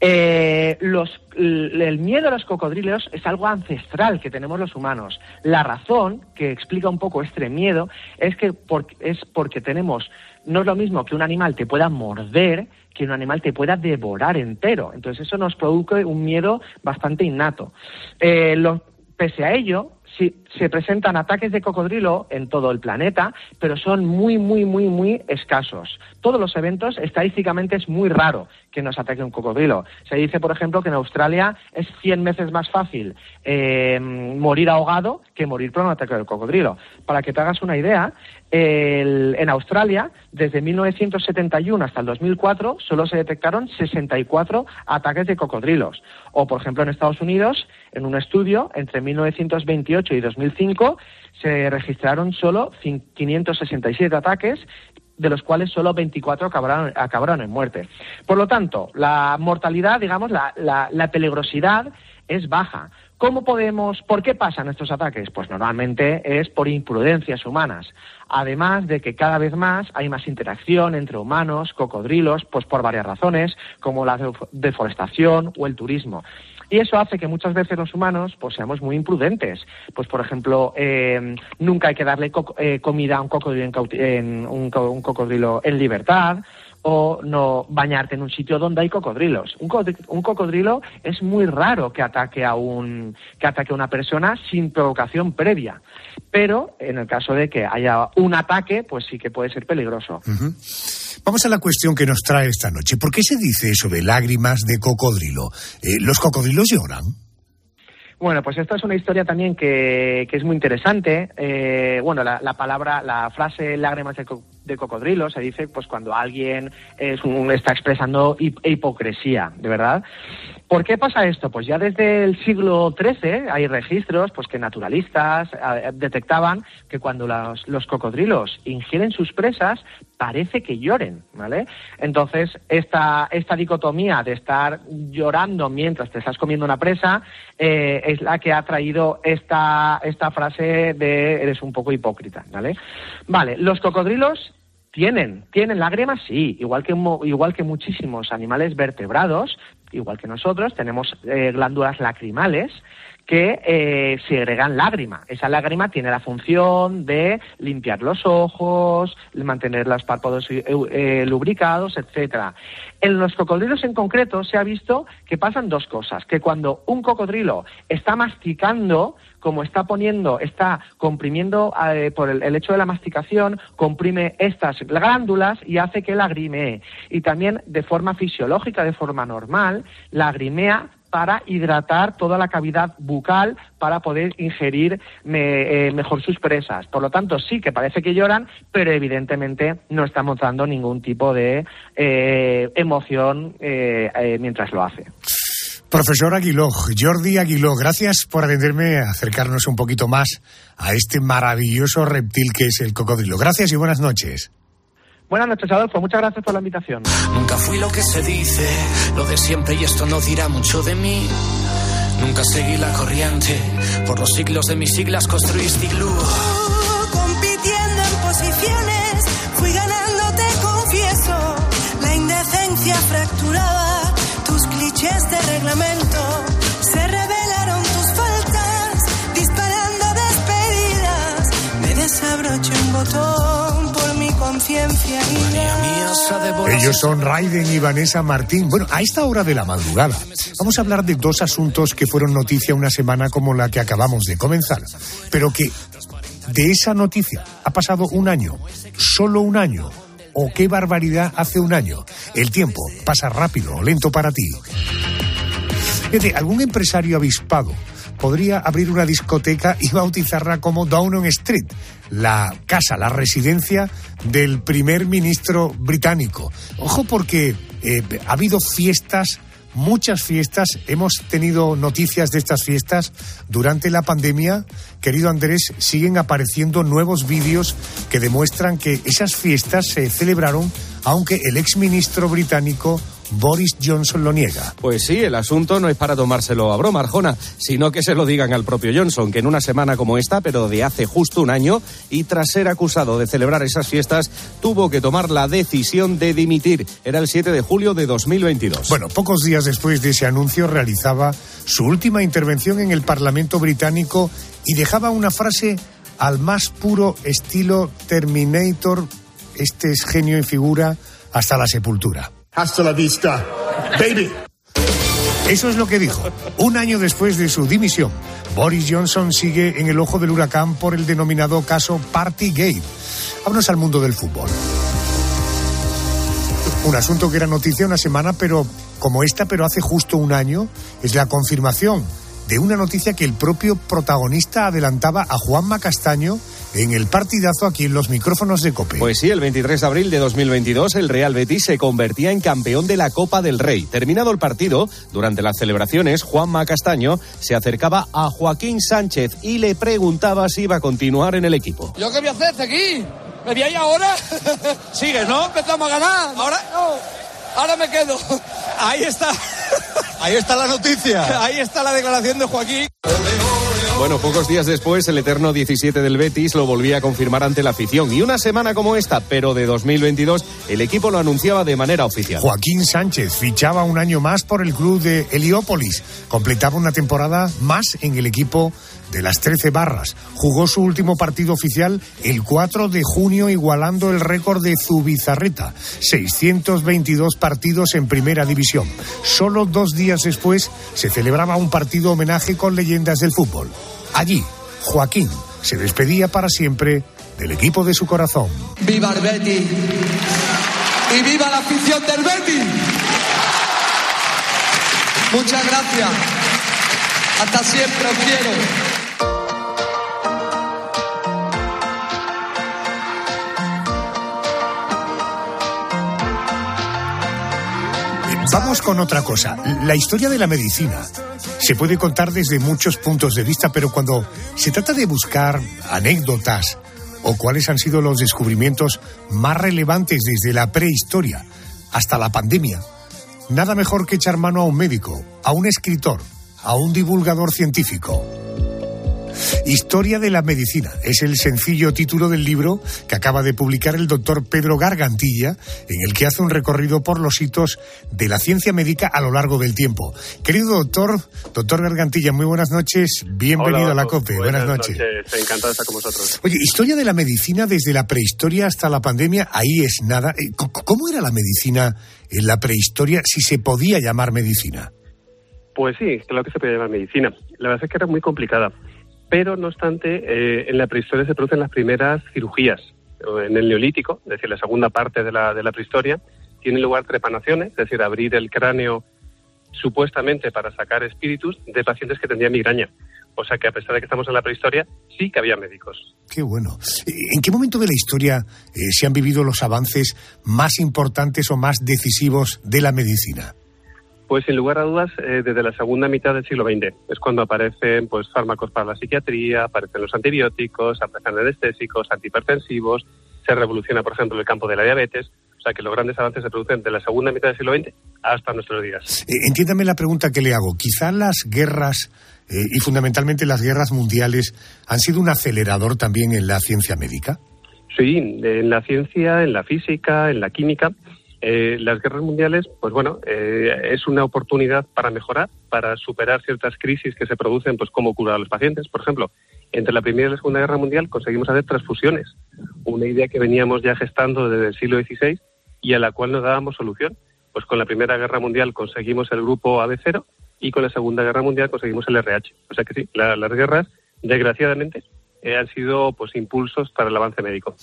Eh, los, el miedo a los cocodrilos es algo ancestral que tenemos los humanos. La razón que explica un poco este miedo es que es porque tenemos, no es lo mismo que un animal te pueda morder que un animal te pueda devorar entero. Entonces eso nos produce un miedo bastante innato. Eh, pese a ello, sí, se presentan ataques de cocodrilo en todo el planeta, pero son muy, muy, muy, muy escasos. Todos los eventos, estadísticamente, es muy raro que nos ataque un cocodrilo. Se dice, por ejemplo, que en Australia es 100 veces más fácil eh, morir ahogado que morir por un ataque del cocodrilo. Para que te hagas una idea, en Australia, desde 1971 hasta el 2004, solo se detectaron 64 ataques de cocodrilos. O, por ejemplo, en Estados Unidos, en un estudio, entre 1928 y 2005, se registraron solo 567 ataques de los cuales solo 24 acabaron, acabaron en muerte. Por lo tanto, la mortalidad, digamos, la, la, peligrosidad es baja. ¿Cómo podemos, por qué pasan estos ataques? Pues normalmente es por imprudencias humanas. Además de que cada vez más hay más interacción entre humanos, cocodrilos, pues por varias razones, como la deforestación o el turismo. Y eso hace que muchas veces los humanos pues seamos muy imprudentes. Pues por ejemplo, eh, nunca hay que darle eh, comida a un cocodrilo en, un, cocodrilo en libertad o no bañarte en un sitio donde hay cocodrilos. Un, cocodrilo es muy raro que ataque a un que ataque a una persona sin provocación previa, pero en el caso de que haya un ataque, pues sí que puede ser peligroso. Vamos a la cuestión que nos trae esta noche. ¿Por qué se dice eso de lágrimas de cocodrilo? Eh, ¿Los cocodrilos lloran? Bueno, pues esta es una historia también que, es muy interesante. Eh, bueno, la, palabra, la frase lágrimas de, cocodrilo se dice pues cuando alguien es está expresando hipocresía, de verdad. ¿Por qué pasa esto? Pues ya desde el siglo XIII hay registros pues que naturalistas detectaban que cuando los, cocodrilos ingieren sus presas parece que lloren, ¿vale? Entonces, esta, esta dicotomía de estar llorando mientras te estás comiendo una presa eh, es la que ha traído esta, esta frase de eres un poco hipócrita, ¿vale? Vale, los cocodrilos tienen, tienen lágrimas, sí, igual que, igual que muchísimos animales vertebrados, igual que nosotros, tenemos eh, glándulas lacrimales que eh, segregan lágrima. Esa lágrima tiene la función de limpiar los ojos, mantener los párpados eh, lubricados, etcétera. En los cocodrilos en concreto se ha visto que pasan dos cosas, que cuando un cocodrilo está masticando, como está poniendo, está comprimiendo por el, hecho de la masticación, comprime estas glándulas y hace que lagrimee. Y también de forma fisiológica, de forma normal, lagrimea para hidratar toda la cavidad bucal para poder ingerir eh, mejor sus presas. Por lo tanto, sí que parece que lloran, pero evidentemente no está mostrando ningún tipo de eh, emoción eh, mientras lo hace. Profesor Aguiló, Jordi Aguiló, gracias por atenderme a acercarnos un poquito más a este maravilloso reptil que es el cocodrilo. Gracias y buenas noches. Buenas noches, Adolfo. Muchas gracias por la invitación. Nunca fui lo que se dice, lo de siempre y esto no dirá mucho de mí. Nunca seguí la corriente, por los siglos de mis siglas construiste iglú. De reglamento. Se revelaron tus faltas, disparando despedidas. Me desabroché un botón conciencia Ellos son Raiden y Vanessa Martín. Bueno, a esta hora de la madrugada vamos a hablar de dos asuntos que fueron noticia una semana como la que acabamos de comenzar, pero que de esa noticia ha pasado un año, solo un año. ¿O qué barbaridad hace un año? El tiempo pasa rápido o lento para ti. Fíjate, algún empresario avispado podría abrir una discoteca y bautizarla como Downing Street, la casa, la residencia del primer ministro británico. Ojo porque eh, ha habido fiestas muchas fiestas. Hemos tenido noticias de estas fiestas durante la pandemia. Querido Andrés, siguen apareciendo nuevos vídeos que demuestran que esas fiestas se celebraron aunque el exministro británico Boris Johnson lo niega. Pues sí, el asunto no es para tomárselo a broma, Arjona, sino que se lo digan al propio Johnson, que en una semana como esta, pero de hace justo un año, y tras ser acusado de celebrar esas fiestas, tuvo que tomar la decisión de dimitir. Era el 7 de julio de 2022. Bueno, pocos días después de ese anuncio realizaba su última intervención en el Parlamento británico y dejaba una frase al más puro estilo Terminator. Este es genio y figura hasta la sepultura. Hasta la vista, baby. Eso es lo que dijo. Un año después de su dimisión, Boris Johnson sigue en el ojo del huracán por el denominado caso Partygate. Vámonos al mundo del fútbol. Un asunto que era noticia una semana, pero como esta, pero hace justo un año, es la confirmación de una noticia que el propio protagonista adelantaba a Juanma Castaño en el partidazo aquí en los micrófonos de COPE. Pues sí, el 23 de abril de 2022 el Real Betis se convertía en campeón de la Copa del Rey. Terminado el partido, durante las celebraciones, Juanma Castaño se acercaba a Joaquín Sánchez y le preguntaba si iba a continuar en el equipo. ¿Yo qué voy a hacer aquí? ¿Me voy ahí ahora? Sigues, ¿no? Empezamos a ganar. Ahora, ahora me quedo. Ahí está. Ahí está la noticia. Ahí está la declaración de Joaquín. Bueno, pocos días después, el eterno 17 del Betis lo volvía a confirmar ante la afición. Y una semana como esta, pero de 2022, el equipo lo anunciaba de manera oficial. Joaquín Sánchez fichaba un año más por el club de Heliópolis. Completaba una temporada más en el equipo de las 13 barras. Jugó su último partido oficial el 4 de junio, igualando el récord de Zubizarreta. 622 partidos en primera división. Solo dos días después se celebraba un partido homenaje con leyendas del fútbol. Allí, Joaquín se despedía para siempre del equipo de su corazón. ¡Viva el Betis! ¡Y viva la afición del Betis! Muchas gracias. Hasta siempre os quiero. Vamos con otra cosa. La historia de la medicina se puede contar desde muchos puntos de vista, pero cuando se trata de buscar anécdotas o cuáles han sido los descubrimientos más relevantes desde la prehistoria hasta la pandemia, nada mejor que echar mano a un médico, a un escritor, a un divulgador científico. Historia de la Medicina es el sencillo título del libro que acaba de publicar el doctor Pedro Gargantilla, en el que hace un recorrido por los hitos de la ciencia médica a lo largo del tiempo. Querido doctor, doctor Gargantilla, muy buenas noches, bienvenido Hola, a la COPE. Buenas, Buenas, noches. Encantado de estar con vosotros. Oye, historia de la medicina desde la prehistoria hasta la pandemia, ahí es nada. Eh, ¿Cómo era la medicina en la prehistoria, si se podía llamar medicina? Pues sí, claro que se puede llamar medicina. La verdad es que era muy complicada. Pero, no obstante, eh, en la prehistoria se producen las primeras cirugías. En el neolítico, es decir, la segunda parte de la, de la prehistoria, tienen lugar trepanaciones, es decir, abrir el cráneo supuestamente para sacar espíritus de pacientes que tendrían migraña. O sea que a pesar de que estamos en la prehistoria, sí que había médicos. Qué bueno. ¿En qué momento de la historia eh, se han vivido los avances más importantes o más decisivos de la medicina? Pues sin lugar a dudas, eh, desde la segunda mitad del siglo XX es cuando aparecen pues fármacos para la psiquiatría, aparecen los antibióticos, aparecen anestésicos, antihipertensivos, se revoluciona, por ejemplo, el campo de la diabetes. O sea que los grandes avances se producen de la segunda mitad del siglo XX hasta nuestros días. Eh, entiéndame la pregunta que le hago. Quizá las guerras eh, y fundamentalmente las guerras mundiales han sido un acelerador también en la ciencia médica. Sí, en la ciencia, en la física, en la química, eh, las guerras mundiales, pues bueno, eh, es una oportunidad para mejorar, para superar ciertas crisis que se producen, pues cómo curar a los pacientes. Por ejemplo, entre la Primera y la Segunda Guerra Mundial conseguimos hacer transfusiones, una idea que veníamos ya gestando desde el siglo XVI y a la cual no dábamos solución. Pues con la Primera Guerra Mundial conseguimos el grupo AB0 y con la Segunda Guerra Mundial conseguimos el RH. O sea que sí, la- las guerras, desgraciadamente, eh, han sido pues impulsos para el avance médico.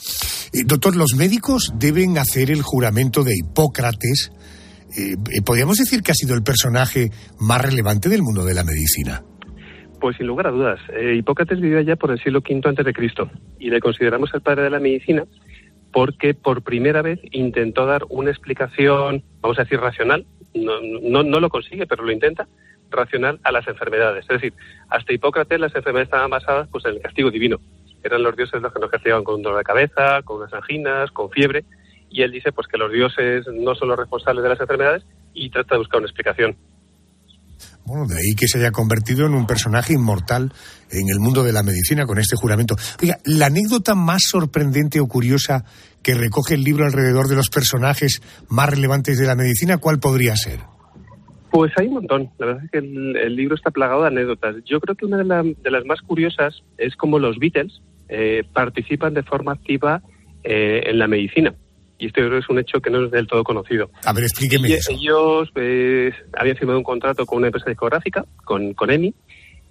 Eh, doctor, los médicos deben hacer el juramento de Hipócrates. Eh, ¿Podríamos decir que ha sido el personaje más relevante del mundo de la medicina? Pues sin lugar a dudas. Hipócrates vivió ya por el siglo V antes de Cristo y le consideramos el padre de la medicina porque por primera vez intentó dar una explicación, vamos a decir, racional no, no, no lo consigue, pero lo intenta, racional a las enfermedades. Es decir, hasta Hipócrates las enfermedades estaban basadas pues, en el castigo divino. Eran los dioses los que nos castigaban con un dolor de cabeza, con unas anginas, con fiebre, y él dice pues que los dioses no son los responsables de las enfermedades y trata de buscar una explicación. Bueno, de ahí que se haya convertido en un personaje inmortal en el mundo de la medicina con este juramento. Oiga, la anécdota más sorprendente o curiosa que recoge el libro alrededor de los personajes más relevantes de la medicina, ¿cuál podría ser? Pues hay un montón. La verdad es que el, el libro está plagado de anécdotas. Yo creo que una de, la- de las más curiosas es cómo los Beatles eh, participan de forma activa eh, en la medicina. Y esto yo creo que es un hecho que no es del todo conocido. A ver, explíqueme Y- eso. Ellos pues, habían firmado un contrato con una empresa discográfica, con, con EMI.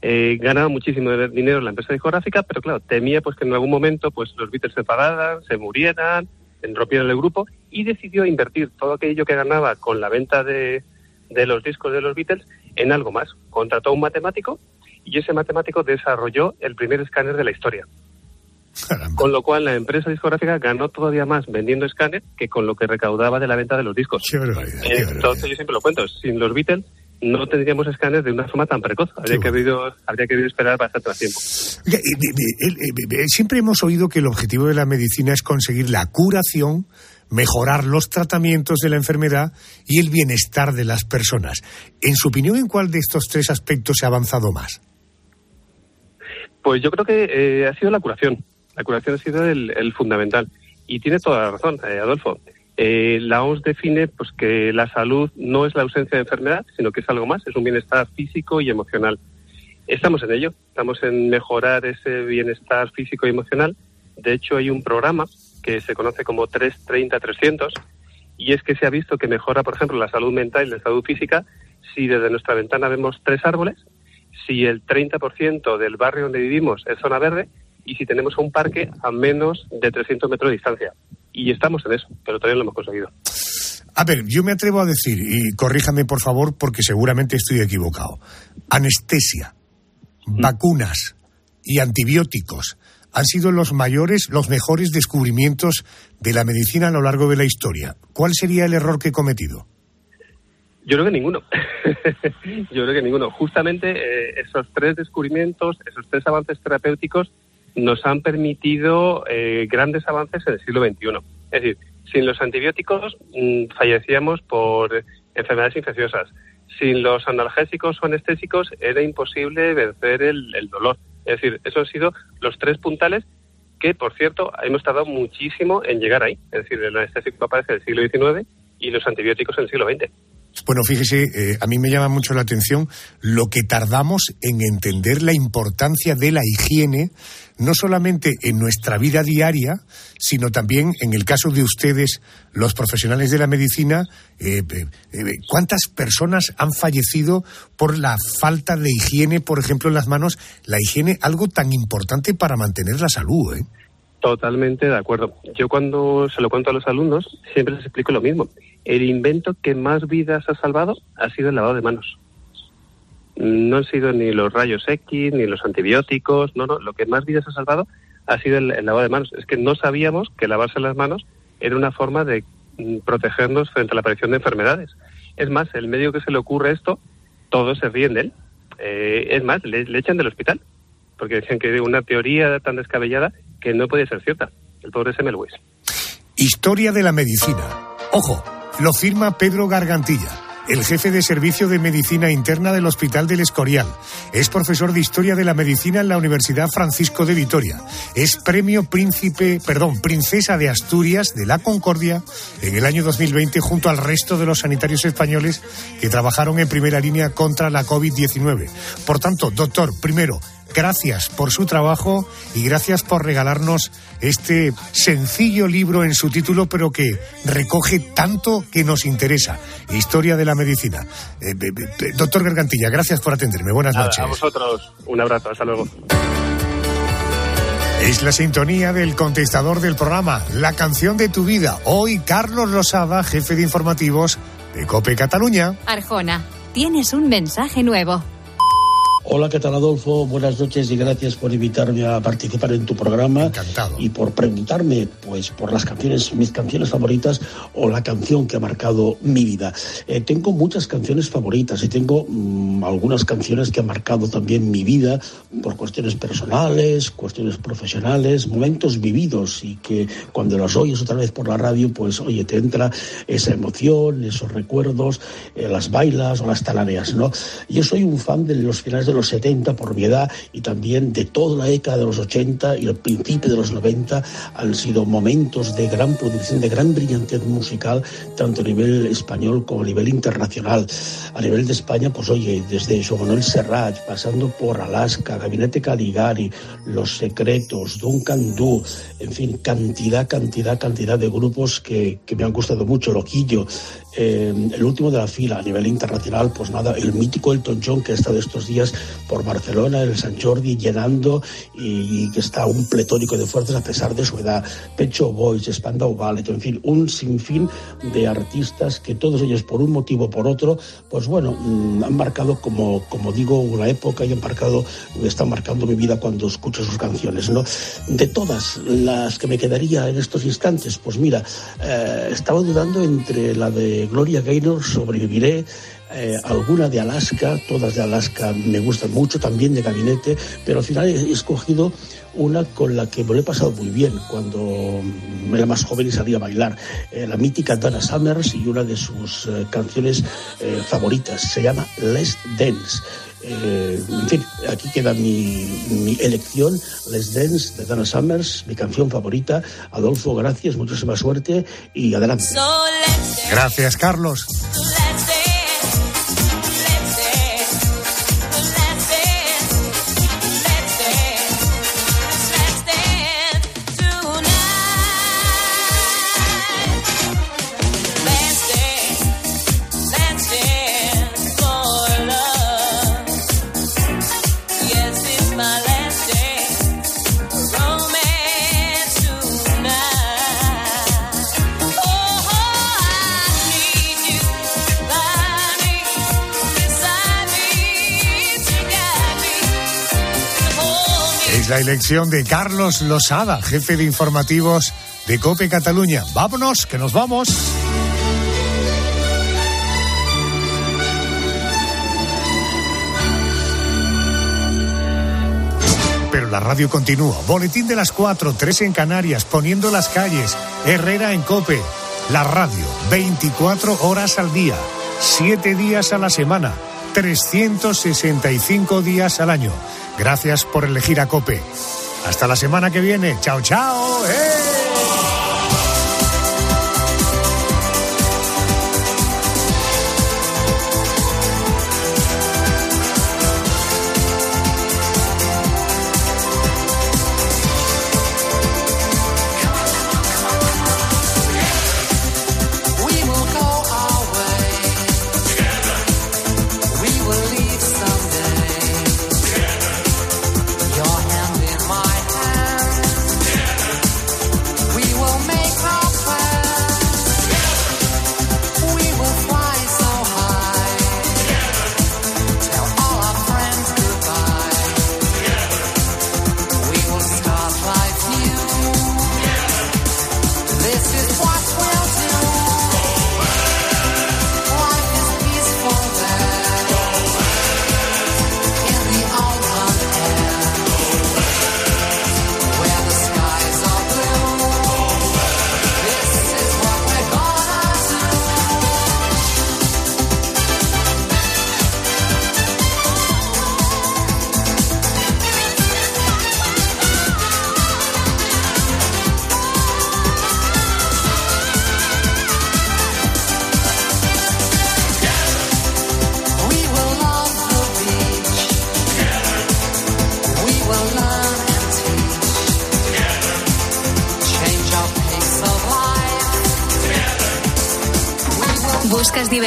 Eh, ganaba muchísimo dinero la empresa discográfica, pero claro, temía pues que en algún momento pues los Beatles se enfadaran, se murieran, rompieran el grupo y decidió invertir todo aquello que ganaba con la venta de, de los discos de los Beatles en algo más. Contrató a un matemático y ese matemático desarrolló el primer escáner de la historia. Con lo cual la empresa discográfica ganó todavía más vendiendo escáner que con lo que recaudaba de la venta de los discos. Entonces yo siempre lo cuento, sin los Beatles no tendríamos escáner de una forma tan precoz. Habría que, habido, habría que esperar bastante más tiempo. Eh, eh, siempre hemos oído que el objetivo de la medicina es conseguir la curación, mejorar los tratamientos de la enfermedad y el bienestar de las personas. En su opinión, ¿en cuál de estos tres aspectos se ha avanzado más? Pues yo creo que eh, ha sido la curación. La curación ha sido el, el fundamental. Y tiene toda la razón, eh, Adolfo. Eh, la OMS define pues, que la salud no es la ausencia de enfermedad, sino que es algo más, es un bienestar físico y emocional. Estamos en ello, estamos en mejorar ese bienestar físico y emocional. De hecho, hay un programa que se conoce como 330-300 y es que se ha visto que mejora, por ejemplo, la salud mental y la salud física si desde nuestra ventana vemos tres árboles, si el 30% del barrio donde vivimos es zona verde y si tenemos un parque a menos de 300 metros de distancia. Y estamos en eso, pero todavía no lo hemos conseguido. A ver, yo me atrevo a decir, y corríjame por favor porque seguramente estoy equivocado, anestesia, vacunas y antibióticos han sido los mayores, los mejores descubrimientos de la medicina a lo largo de la historia. ¿Cuál sería el error que he cometido? Yo creo que ninguno. Yo creo que ninguno. Justamente eh, esos tres descubrimientos, esos tres avances terapéuticos nos han permitido eh, grandes avances en el siglo XXI. Es decir, sin los antibióticos mmm, fallecíamos por enfermedades infecciosas. Sin los analgésicos o anestésicos era imposible vencer el dolor. Es decir, esos han sido los tres puntales que, por cierto, hemos tardado muchísimo en llegar ahí. Es decir, el anestésico aparece en el siglo XIX y los antibióticos en el siglo XX. Bueno, fíjese, eh, a mí me llama mucho la atención lo que tardamos en entender la importancia de la higiene, no solamente en nuestra vida diaria, sino también en el caso de ustedes, los profesionales de la medicina, eh, eh, ¿cuántas personas han fallecido por la falta de higiene, por ejemplo, en las manos? La higiene, algo tan importante para mantener la salud, ¿eh? Totalmente de acuerdo. Yo cuando se lo cuento a los alumnos siempre les explico lo mismo. El invento que más vidas ha salvado ha sido el lavado de manos. No han sido ni los rayos X, ni los antibióticos, no, no. Lo que más vidas ha salvado ha sido el, lavado de manos. Es que no sabíamos que lavarse las manos era una forma de mm, protegernos frente a la aparición de enfermedades. Es más, el medio que se le ocurre esto, todos se ríen de él. Eh, es más, le, le echan del hospital, porque decían que una teoría tan descabellada que no podía ser cierta. El pobre Semmelweis. Historia de la medicina. Ojo, lo firma Pedro Gargantilla, el jefe de servicio de medicina interna del Hospital del Escorial. Es profesor de historia de la medicina en la Universidad Francisco de Vitoria. Es premio príncipe, perdón, princesa de Asturias de la Concordia en el año 2020 junto al resto de los sanitarios españoles que trabajaron en primera línea contra la COVID-19. Por tanto, doctor, primero, gracias por su trabajo y gracias por regalarnos este sencillo libro en su título, pero que recoge tanto que nos interesa. Historia de la medicina. Eh, eh, doctor Gargantilla, gracias por atenderme. Buenas Nada, noches. A vosotros, un abrazo, hasta luego. Es la sintonía del contestador del programa, la canción de tu vida. Hoy Carlos Rosada, jefe de informativos de Cope Cataluña. Arjona, tienes un mensaje nuevo. Hola, ¿qué tal Adolfo? Buenas noches y gracias por invitarme a participar en tu programa. Encantado. Y por preguntarme, pues, por las canciones, mis canciones favoritas o la canción que ha marcado mi vida. Eh, tengo muchas canciones favoritas y tengo mm, algunas canciones que han marcado también mi vida por cuestiones personales, cuestiones profesionales, momentos vividos y que cuando las oyes otra vez por la radio, pues, oye, te entra esa emoción, esos recuerdos, eh, las bailas o las talareas, ¿no? Yo soy un fan de los finales de los 70 por mi edad y también de toda la década de los 80 y el principio de los 90 han sido momentos de gran producción, de gran brillantez musical, tanto a nivel español como a nivel internacional. A nivel de España, pues oye, desde Joan Manuel Serrat, pasando por Alaska, Gabinete Caligari, Los Secretos, Duncan Du, en fin, cantidad, cantidad, cantidad de grupos que, que me han gustado mucho, Loquillo, eh, el último de la fila a nivel internacional, pues nada, el mítico Elton John que ha estado estos días por Barcelona, el San Jordi, llenando y, que está un pletórico de fuerzas a pesar de su edad. Pecho Boys, Spandau Ballet, en fin, un sinfín de artistas que todos ellos por un motivo o por otro, pues bueno, mm, han marcado como, como digo, una época y han marcado, están marcando mi vida cuando escucho sus canciones, ¿no? De todas las que me quedaría en estos instantes, pues mira, eh, estaba dudando entre la de Gloria Gaynor, Sobreviviré, eh, alguna de Alaska, todas de Alaska me gustan mucho, también de Gabinete, pero al final he escogido una con la que me lo he pasado muy bien cuando era más joven y salía a bailar, eh, la mítica Donna Summers y una de sus eh, canciones eh, favoritas, se llama Let's Dance. Eh, en fin, aquí queda mi, mi, elección, Let's Dance de Donna Summers, mi canción favorita. Adolfo, gracias, muchísima suerte y adelante. Gracias, Carlos. La elección de Carlos Losada, jefe de informativos de Cope Cataluña. Vámonos, que nos vamos. Pero la radio continúa. Boletín de las 4, 3 en Canarias, poniendo las calles. Herrera en Cope. La radio, 24 horas al día, 7 días a la semana, 365 días al año. Gracias por elegir a Cope. Hasta la semana que viene. Chao, chao. ¡Eh!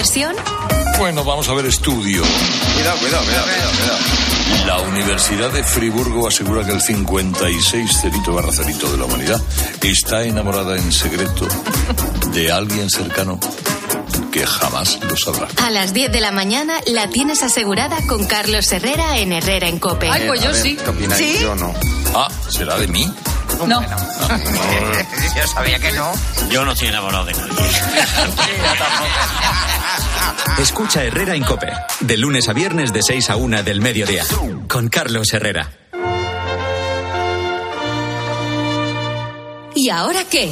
Diversión? Bueno, vamos a ver estudio. Cuidado, cuidado, cuidado, cuidado. cuidado. La Universidad de Friburgo asegura que el 56 cerito barra cerito de la humanidad está enamorada en secreto de alguien cercano que jamás lo sabrá. A las 10 de la mañana la tienes asegurada con Carlos Herrera en Herrera en Cope. Ay, pues yo sí. ¿Qué opináis? ¿Sí? Yo no. Ah, ¿será de mí? No. Yo sabía que no. Yo no estoy enamorado de nadie. Escucha Herrera en Cope, de lunes a viernes de 6 a 1 del mediodía, con Carlos Herrera. ¿Y ahora qué?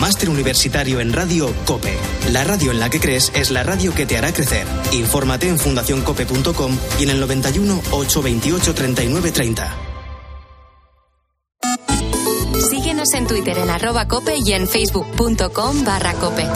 Máster universitario en Radio COPE. La radio en la que crees es la radio que te hará crecer. Infórmate en fundacioncope.com y en el 91 828 39 30. Síguenos en Twitter en arroba cope y en facebook.com barra cope.